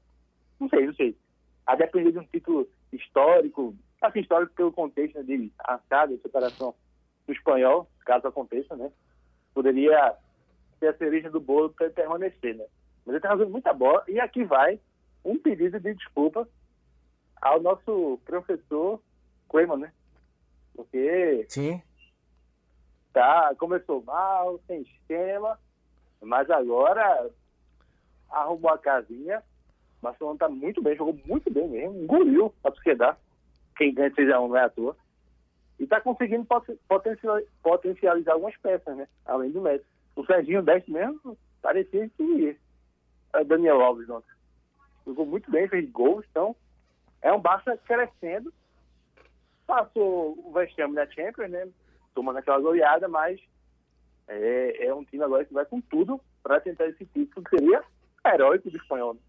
Não sei, não sei. A depender de um título histórico, assim, histórico pelo contexto né, de arcada, separação do espanhol, caso aconteça, né? Poderia ser a cereja do bolo para permanecer, né? Mas ele tá jogando muita bola e aqui vai um pedido de desculpa ao nosso professor Koeman, né? Porque Sim. tá, começou mal, sem esquema, mas agora arrumou a casinha. O Barcelona tá muito bem, jogou muito bem mesmo, engoliu a sociedade. Quem ganha 6x1 não é à toa. E tá conseguindo poten- potencial- potencializar algumas peças, né? Além do Messi. O Serginho Deste mesmo parecia que é Daniel Alves ontem. Jogou muito bem, fez gols, então é um Barça crescendo. Passou o vexame na Champions, né? Tomando aquela goleada, mas é, é um time agora que vai com tudo para tentar esse título que seria heróico do espanhol. né?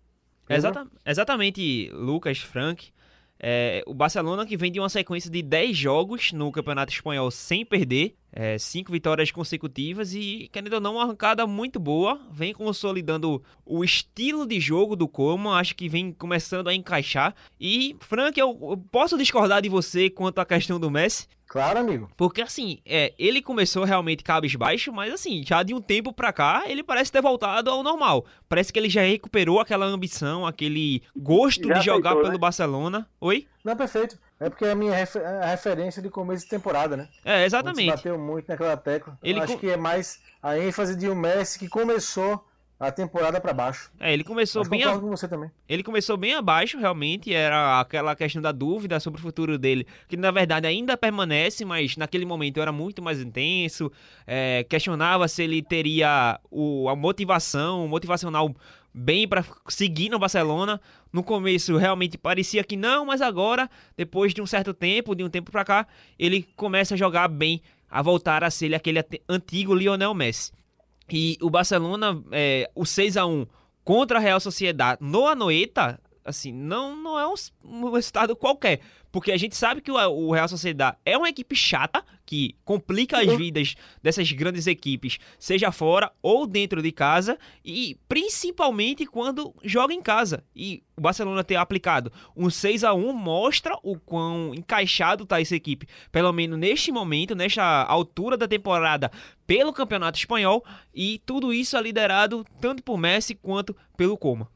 Exata- exatamente, Lucas, Frank. É, o Barcelona que vem de uma sequência de 10 jogos no Campeonato Espanhol sem perder, 5 vitórias consecutivas e, querendo ou não, uma arrancada muito boa. Vem consolidando o estilo de jogo do Como, acho que vem começando a encaixar. E, Frank, eu, eu posso discordar de você quanto à questão do Messi? Claro, amigo. Porque assim, é, ele começou realmente cabisbaixo, mas assim, já de um tempo pra cá, ele parece ter voltado ao normal. Parece que ele já recuperou aquela ambição, aquele gosto Já de jogar aceitou, pelo né? Barcelona. Oi? Não, perfeito. É porque é a minha refer- a referência de começo de temporada, né? É, exatamente. se bateu muito naquela tecla. Ele Eu acho com- que é mais a ênfase de um Messi que começou a temporada pra baixo. É, ele começou Mas bem a- concordo com você também. Ele começou bem abaixo, realmente, era aquela questão da dúvida sobre o futuro dele, que na verdade ainda permanece, mas naquele momento era muito mais intenso. é, questionava se ele teria o, a motivação, o motivacional bem para seguir no Barcelona. No começo realmente parecia que não, mas agora, depois de um certo tempo, de um tempo pra cá, ele começa a jogar bem, a voltar a ser aquele antigo Lionel Messi. E o Barcelona, é, o 6 a 1 contra a Real Sociedade no Anoeta, assim, não, não é um, um resultado qualquer. Porque a gente sabe que o, o Real Sociedade é uma equipe chata, que complica as vidas dessas grandes equipes, seja fora ou dentro de casa, e principalmente quando joga em casa. E o Barcelona ter aplicado um 6 a 1 mostra o quão encaixado tá essa equipe, pelo menos neste momento, nesta altura da temporada, pelo Campeonato Espanhol, e tudo isso é liderado tanto por Messi quanto pelo Coma.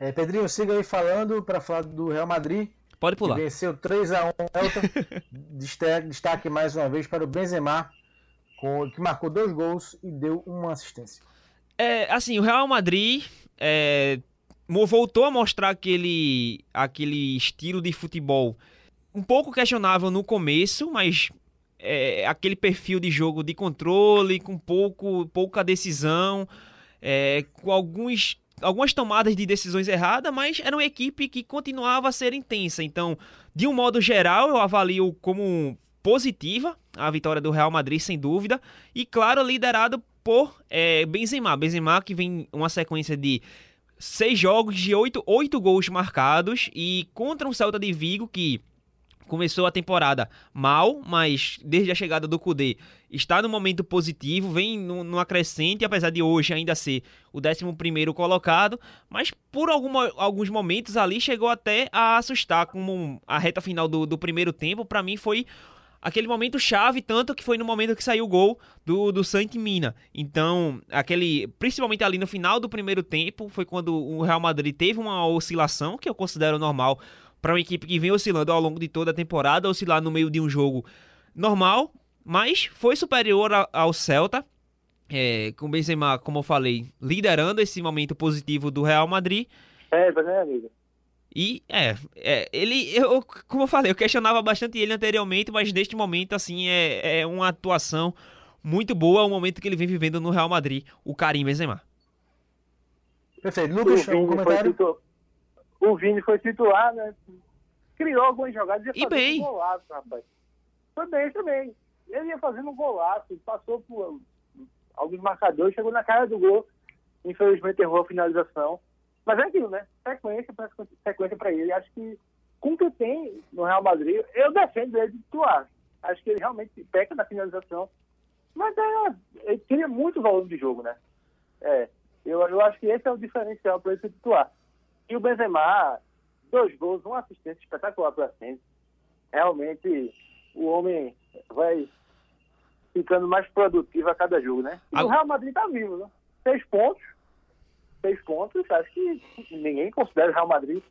É, Pedrinho, siga aí falando para falar do Real Madrid. Pode pular. venceu 3x1 Celta. Destaque, destaque mais uma vez para o Benzema, com, que marcou dois gols e deu uma assistência. É, assim, o Real Madrid é, voltou a mostrar aquele, aquele estilo de futebol um pouco questionável no começo, mas é, aquele perfil de jogo de controle, com pouco, pouca decisão, é, com alguns, algumas tomadas de decisões erradas, mas era uma equipe que continuava a ser intensa. Então, de um modo geral, eu avalio como positiva a vitória do Real Madrid, sem dúvida, e claro, liderado por é, Benzema. Benzema que vem uma sequência de seis jogos de oito, oito gols marcados e contra um Celta de Vigo que começou a temporada mal, mas desde a chegada do Kudê está no momento positivo, vem no, no acrescente, apesar de hoje ainda ser o 11º colocado, mas por alguns momentos ali chegou até a assustar, como a reta final do, do primeiro tempo, para mim foi aquele momento chave, tanto que foi no momento que saiu o gol do, do Santi Mina. Então, aquele, principalmente ali no final do primeiro tempo, foi quando o Real Madrid teve uma oscilação, que eu considero normal para uma equipe que vem oscilando ao longo de toda a temporada, oscilar no meio de um jogo normal, mas foi superior a- ao Celta, é, com o Benzema, como eu falei, liderando esse momento positivo do Real Madrid. É, né, amigo? E é, é, ele, eu, como eu falei, eu questionava bastante ele anteriormente, mas neste momento, assim, é, é uma atuação muito boa, o momento que ele vem vivendo no Real Madrid, o Karim Benzema. Perfeito. Lucas, um foi comentário? O Vini foi titular, né? Criou algumas jogadas E fazendo bem. um golaço, rapaz. Foi bem também. Ele ia fazendo um golaço, passou por alguns marcadores, chegou na cara do gol. Infelizmente errou a finalização. Mas é aquilo, né? Sequência para sequência para ele. Acho que com o que tem no Real Madrid, eu defendo ele de titular. Acho que ele realmente peca na finalização. Mas é, ele cria muito volume de jogo, né? É, eu, eu acho que esse é o diferencial para ele ser titular. E o Benzema, dois gols, uma assistência espetacular para frente. Realmente, o homem vai ficando mais produtivo a cada jogo, né? E Ah. o Real Madrid tá vivo, né? Seis pontos. Seis pontos, acho que ninguém considera o Real Madrid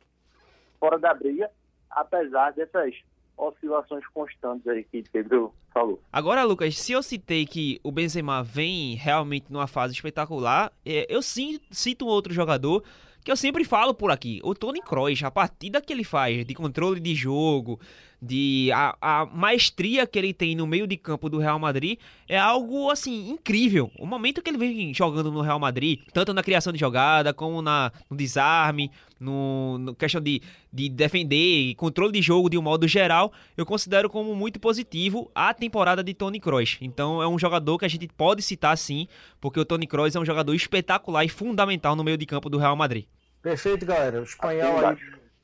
fora da briga, apesar dessas oscilações constantes aí que Pedro falou. Agora, Lucas, se eu citei que o Benzema vem realmente numa fase espetacular, é, eu sim cito um outro jogador que eu sempre falo por aqui, o Toni Kroos, a partida que ele faz de controle de jogo, de a, a maestria que ele tem no meio de campo do Real Madrid é algo assim incrível. O momento que ele vem jogando no Real Madrid, tanto na criação de jogada como na, no desarme, no, no questão de, de defender, controle de jogo de um modo geral, eu considero como muito positivo a temporada de Toni Kroos. Então é um jogador que a gente pode citar sim, porque o Toni Kroos é um jogador espetacular e fundamental no meio de campo do Real Madrid. Perfeito, galera. O espanhol aí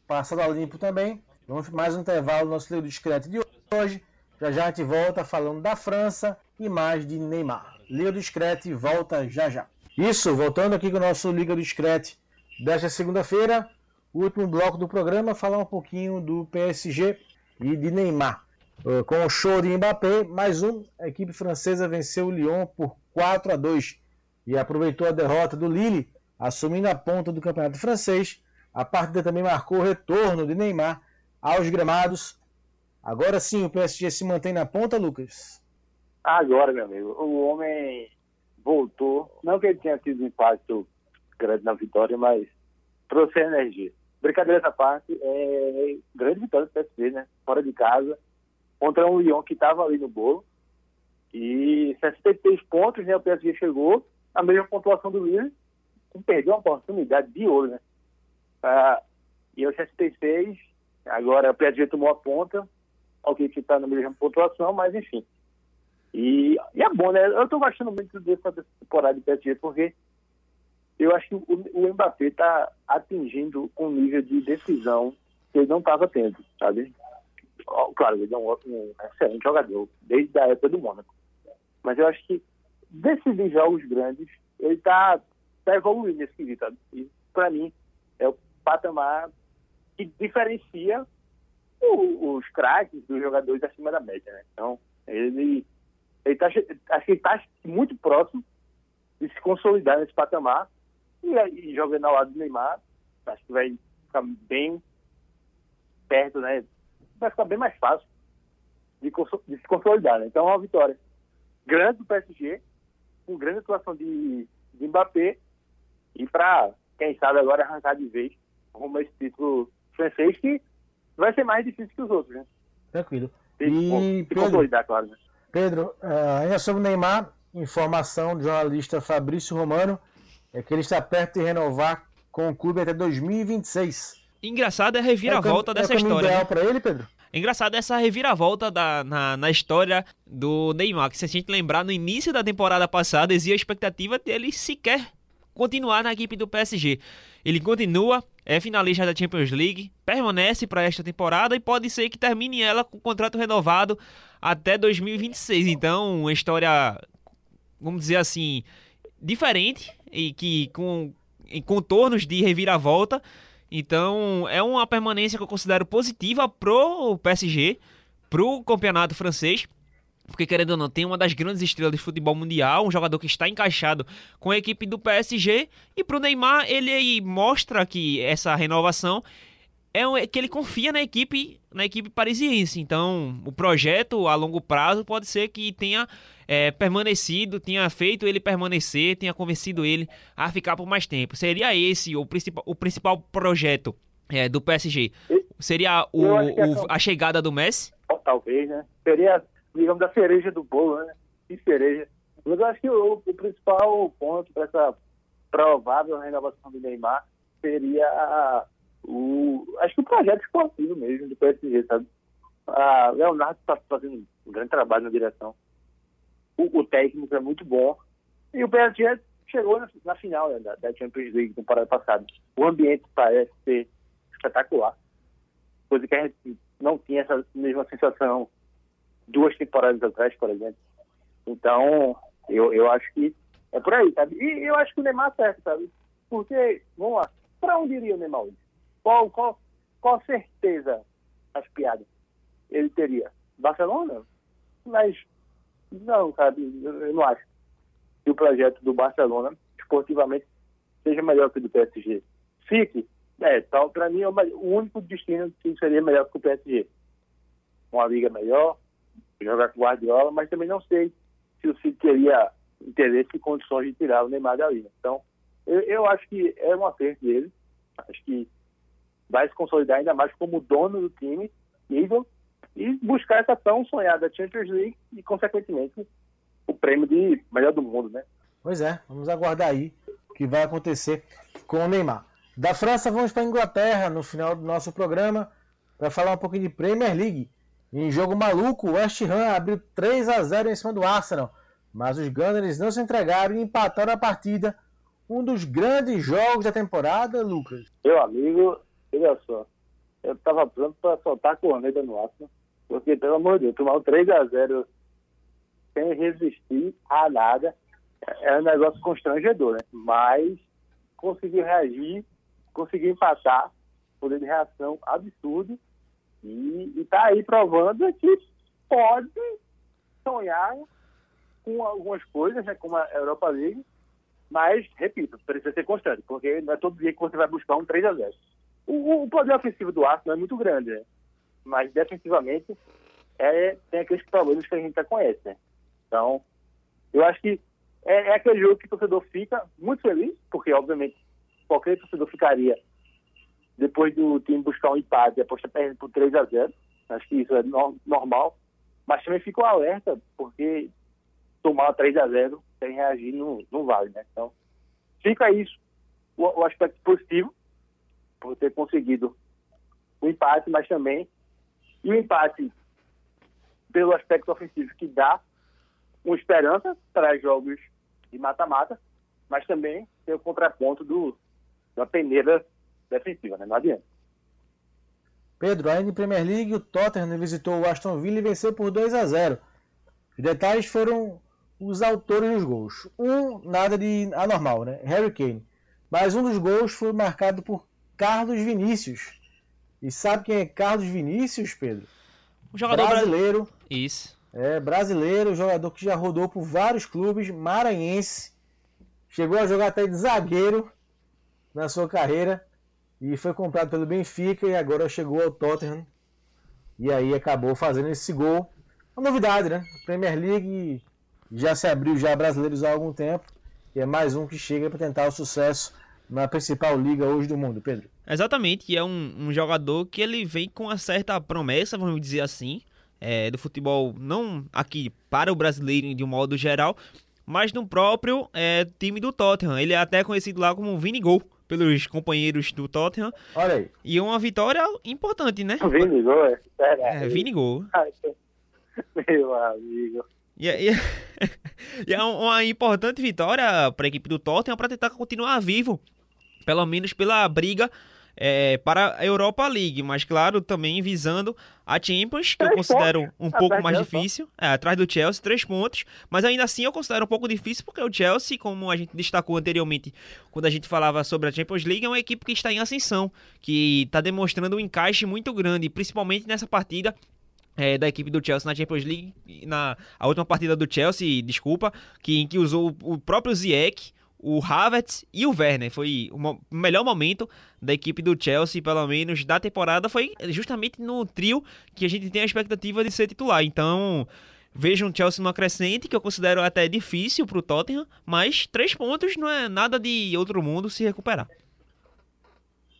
passando a limpo também. Vamos mais um intervalo no nosso livro discreto de hoje. Já já a gente volta falando da França e mais de Neymar. Liga do Discrete volta já já. Isso, voltando aqui com o nosso Liga do Discrete desta segunda-feira, último bloco do programa, falar um pouquinho do PSG e de Neymar. uh, com o show de Mbappé, mais um, a equipe francesa venceu o Lyon por 4 a 2 e aproveitou a derrota do Lille, assumindo a ponta do campeonato francês. A partida também marcou o retorno de Neymar aos gramados. Agora sim, o PSG se mantém na ponta, Lucas? Agora, meu amigo, o homem voltou. Não que ele tenha tido um impacto grande na vitória, mas trouxe energia. Brincadeira essa parte, é grande vitória do PSG, né? Fora de casa, contra um Lyon que estava ali no bolo. E 63 pontos, né? O PSG chegou, a mesma pontuação do Lille, perdeu uma oportunidade de ouro, né? Ah, e o 66, agora o PSG tomou a ponta, alguém que está na mesma pontuação, mas enfim. E, e, é bom, né? Eu estou gostando muito dessa temporada de PSG, porque eu acho que o, o Mbappé está atingindo um nível de decisão que ele não estava tendo, sabe? Claro, ele é um, um, excelente jogador, desde a época do Mônaco. Mas eu acho que decidir jogos grandes, ele está tá evoluindo nesse quesito? E para mim, é o patamar que diferencia o, os craques dos jogadores acima da média, né? Então, ele, ele tá, acho que está muito próximo de se consolidar nesse patamar e, e jogando ao lado do Neymar, acho que vai ficar bem perto, né? Vai ficar bem mais fácil de, de se consolidar, né? Então é uma vitória grande do PSG, com grande atuação de, de Mbappé, e para, quem sabe, agora arrancar de vez rumo a esse título francês, que vai ser mais difícil que os outros, né? Tranquilo. E, se Pedro, consolidar, claro. Né? Pedro, uh, ainda sobre o Neymar, informação do jornalista Fabrício Romano, é que ele está perto de renovar com o clube até 2026. Engraçado é a reviravolta é dessa é história. ideal né? para ele, Pedro? Engraçado essa reviravolta da, na, na história do Neymar, que se a gente lembrar, no início da temporada passada, existia a expectativa dele sequer continuar na equipe do PSG. Ele continua, é finalista da Champions League, permanece para esta temporada e pode ser que termine ela com contrato renovado até 2026. Então, uma história, vamos dizer assim, diferente e que com em contornos de reviravolta. Então, é uma permanência que eu considero positiva pro PSG, pro campeonato francês. Porque, querendo ou não, tem uma das grandes estrelas de futebol mundial, um jogador que está encaixado com a equipe do PSG. E pro Neymar, ele mostra que essa renovação é que ele confia na equipe, na equipe parisiense. Então, o projeto a longo prazo pode ser que tenha é, permanecido, tenha feito ele permanecer, tenha convencido ele a ficar por mais tempo. Seria esse o principal, o principal projeto é, do PSG? Seria o, o, a chegada do Messi? Talvez, né? Seria, digamos, a cereja do bolo, né? Que cereja. Mas eu acho que o, o principal ponto para essa provável renovação do Neymar seria o, acho que o projeto esportivo mesmo do PSG, sabe? A Leonardo está fazendo um grande trabalho na direção. O, o, técnico é muito bom. E o PSG chegou na, na final né, da, da, Champions League temporada passada. O ambiente parece ser espetacular. Coisa que a gente não tinha essa mesma sensação duas temporadas atrás, por exemplo. Então, eu, eu acho que é por aí, sabe? E eu acho que o Neymar acerta, sabe? Porque, vamos lá, para onde iria o Neymar hoje? Qual, qual, qual certeza as piadas ele teria? Barcelona? Mas não, sabe? Eu não acho que o projeto do Barcelona, esportivamente, seja melhor que o do PSG. Fique, é, então, para mim, é o único destino que seria melhor que o PSG. Uma liga melhor, jogar com Guardiola, mas também não sei se o City teria interesse e condições de tirar o Neymar da liga. Então, eu, eu acho que é uma acerto dele. Acho que vai se consolidar ainda mais como dono do time nível e buscar essa tão sonhada Champions League e, consequentemente, o prêmio de melhor do mundo, né? Pois é, vamos aguardar aí o que vai acontecer com o Neymar. Da França, vamos para a Inglaterra no final do nosso programa para falar um pouquinho de Premier League. Em jogo maluco, o West Ham abriu 3 a 0 em cima do Arsenal, mas os Gunners não se entregaram e empataram a partida. Um dos grandes jogos da temporada, Lucas. Meu amigo, olha só, eu estava pronto para soltar a corneta no Arsenal, porque, pelo amor de Deus, tomar um 3x0 sem resistir a nada é um negócio constrangedor, né? Mas conseguiu reagir, conseguiu empatar, poder de reação absurdo, e, está aí provando que pode sonhar com algumas coisas, né, como a Europa League, mas, repito, precisa ser constante, porque não é todo dia que você vai buscar um 3 a 0 O, o poder ofensivo do Arsenal é muito grande, né? mas defensivamente é, tem aqueles problemas que a gente já conhece. Né? Então, eu acho que é, é aquele jogo que o torcedor fica muito feliz, porque, obviamente, qualquer torcedor ficaria depois do time buscar um empate e apostar perdendo por 3 a 0 Acho que isso é no, normal. Mas também fica um alerta, porque tomar 3 a 0 sem reagir não, não vale, né? Então, fica isso, o, o aspecto positivo, por ter conseguido o empate, mas também e o empate pelo aspecto ofensivo que dá uma esperança para jogos de mata-mata, mas também tem o contraponto do, da peneira defensiva, né? Não adianta. Pedro, ainda em Premier League, o Tottenham visitou o Aston Villa e venceu por 2 a 0. Os detalhes foram os autores dos gols. Um, nada de anormal, né? Harry Kane. Mas um dos gols foi marcado por Carlos Vinícius. E sabe quem é Carlos Vinícius, Pedro? Um jogador brasileiro. Bra... Isso. É, brasileiro, jogador que já rodou por vários clubes, maranhense. Chegou a jogar até de zagueiro na sua carreira e foi comprado pelo Benfica e agora chegou ao Tottenham e aí acabou fazendo esse gol. Uma novidade, né? Premier League já se abriu já brasileiros há algum tempo e é mais um que chega para tentar o sucesso na principal liga hoje do mundo, Pedro. Exatamente, e é um, um jogador que ele vem com uma certa promessa, vamos dizer assim, é, do futebol, não aqui para o brasileiro de um modo geral, mas no próprio é, time do Tottenham. Ele é até conhecido lá como Vini Gol pelos companheiros do Tottenham. Olha aí. E uma vitória importante, né? Vini Gol, é. É, Vini Gol. Meu amigo. E, é, e, é, e é uma importante vitória para a equipe do Tottenham para tentar continuar vivo, pelo menos pela briga é, para a Europa League, mas claro, também visando a Champions, que três eu considero pontos. um pouco mais difícil, é, atrás do Chelsea, três pontos, mas ainda assim eu considero um pouco difícil, porque o Chelsea, como a gente destacou anteriormente, quando a gente falava sobre a Champions League, é uma equipe que está em ascensão, que está demonstrando um encaixe muito grande, principalmente nessa partida é, da equipe do Chelsea na Champions League, na a última partida do Chelsea, desculpa, que, em que usou o próprio Ziyech, o Havertz e o Werner. Foi o melhor momento da equipe do Chelsea, pelo menos da temporada, foi justamente no trio que a gente tem a expectativa de ser titular. Então, vejo um Chelsea numa crescente, que eu considero até difícil para o Tottenham, mas três pontos não é nada de outro mundo se recuperar.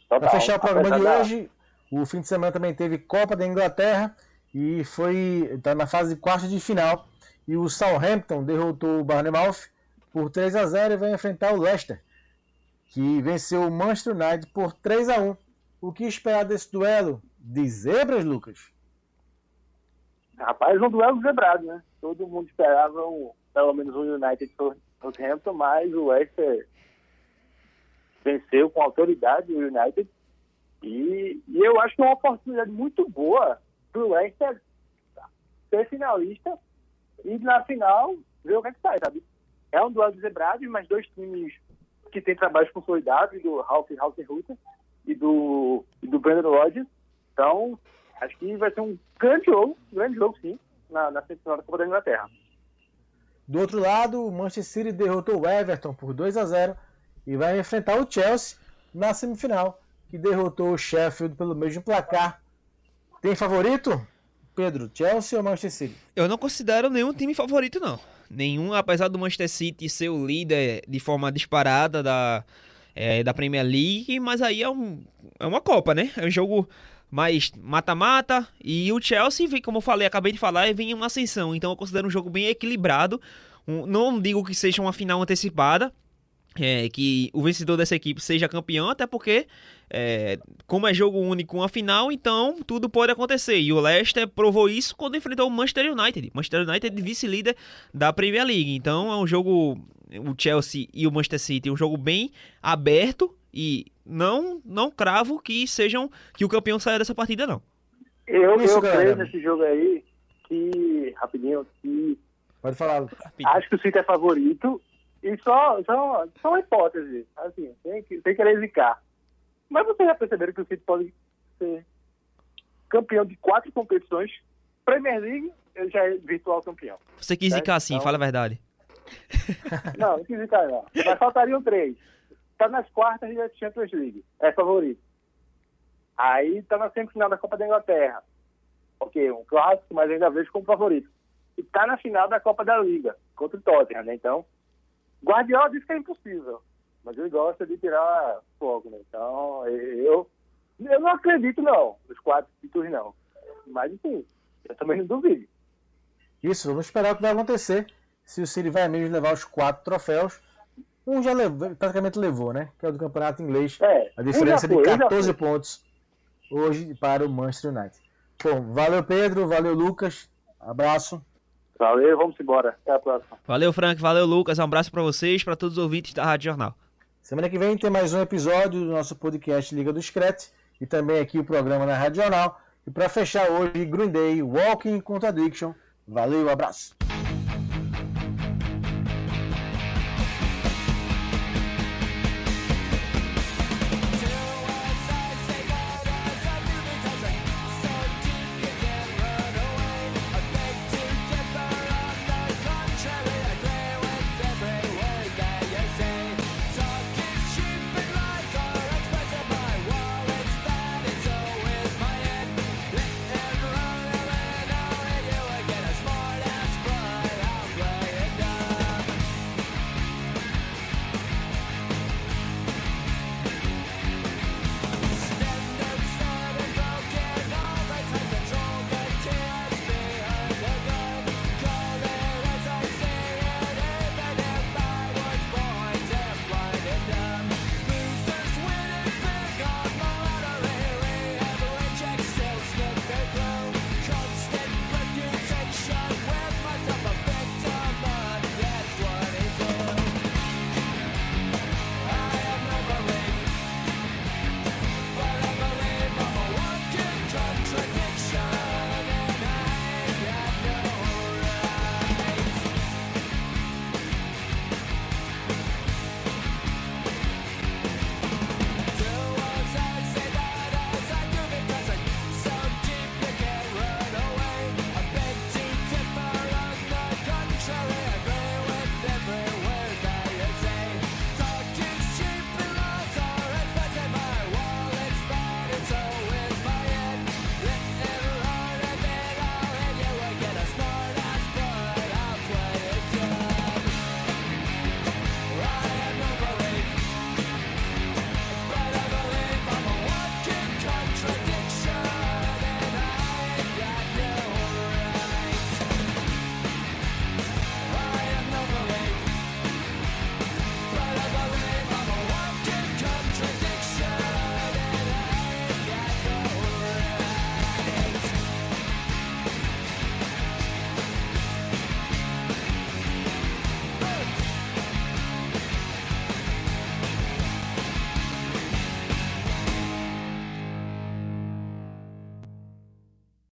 Para fechar o programa de hoje, o fim de semana também teve Copa da Inglaterra e foi está na fase de quarta de final. E o Southampton derrotou o Bournemouth por 3 a 0 e vai enfrentar o Leicester, que venceu o Manchester United por 3 a 1. O que esperar desse duelo de zebras, Lucas? Rapaz, um duelo zebrado, né? Todo mundo esperava um, pelo menos um United Southampton, mas o Leicester venceu com autoridade o United. E, e eu acho que é uma oportunidade muito boa para o Leicester ser finalista e na final ver o que é que sai, sabe? É um duelo de zebrados, mas dois times que têm trabalhos consolidados, do Ralph Hausrutter e do, e do Brandon Rodgers. Então, acho que vai ser um grande jogo, grande jogo sim, na, na semifinal da Copa da Inglaterra. Do outro lado, o Manchester City derrotou o Everton por 2 a 0 e vai enfrentar o Chelsea na semifinal, que derrotou o Sheffield pelo mesmo placar. Tem favorito? Pedro, Chelsea ou Manchester City? Eu não considero nenhum time favorito, não nenhum, apesar do Manchester City ser o líder de forma disparada da, é, da Premier League, mas aí é, um, é uma Copa, né? É um jogo mais mata-mata e o Chelsea, como eu falei, acabei de falar, vem em uma ascensão, então eu considero um jogo bem equilibrado. Um, não digo que seja uma final antecipada, é, que o vencedor dessa equipe seja campeão, até porque, é, como é jogo único, uma final, então tudo pode acontecer. E o Leicester provou isso quando enfrentou o Manchester United. Manchester United vice-líder da Premier League. Então é um jogo, o Chelsea e o Manchester City, um jogo bem aberto e não não cravo que sejam que o campeão saia dessa partida não. Eu, isso, eu creio nesse jogo aí que rapidinho que pode falar. Acho que o City é favorito e só, só, só uma hipótese, assim, sem, sem querer zicar. Mas vocês já perceberam que o City pode ser campeão de quatro competições Premier League, ele já é virtual campeão. Você quis É, zicar assim, então- fala a verdade. Não, não quis ficar, não. Mas faltariam três. Tá nas quartas da Champions League. É favorito. Aí tá na semifinal da Copa da Inglaterra. Ok, um clássico, mas ainda vejo como favorito. E tá na final da Copa da Liga, contra o Tottenham, né? Então, Guardiola disse que é impossível. Mas ele gosta de tirar fogo, né? Então, eu, eu não acredito, não, nos quatro títulos, não. Mas, enfim, eu também não duvido. Isso, vamos esperar o que vai acontecer. Se o City vai mesmo levar os quatro troféus. Um já levou, praticamente levou, né? Que é o do campeonato inglês. É, A diferença já foi, de um já 14 foi. pontos hoje para o Manchester United. Bom, valeu Pedro, valeu Lucas. Abraço. Valeu, vamos embora. Até a próxima. Valeu, Frank. Valeu, Lucas. Um abraço pra vocês, pra todos os ouvintes da Rádio Jornal. Semana que vem tem mais um episódio do nosso podcast Liga do Screte e também aqui o programa na Rádio Jornal. E para fechar hoje, Green Day, Walking Contradiction. Valeu, abraço.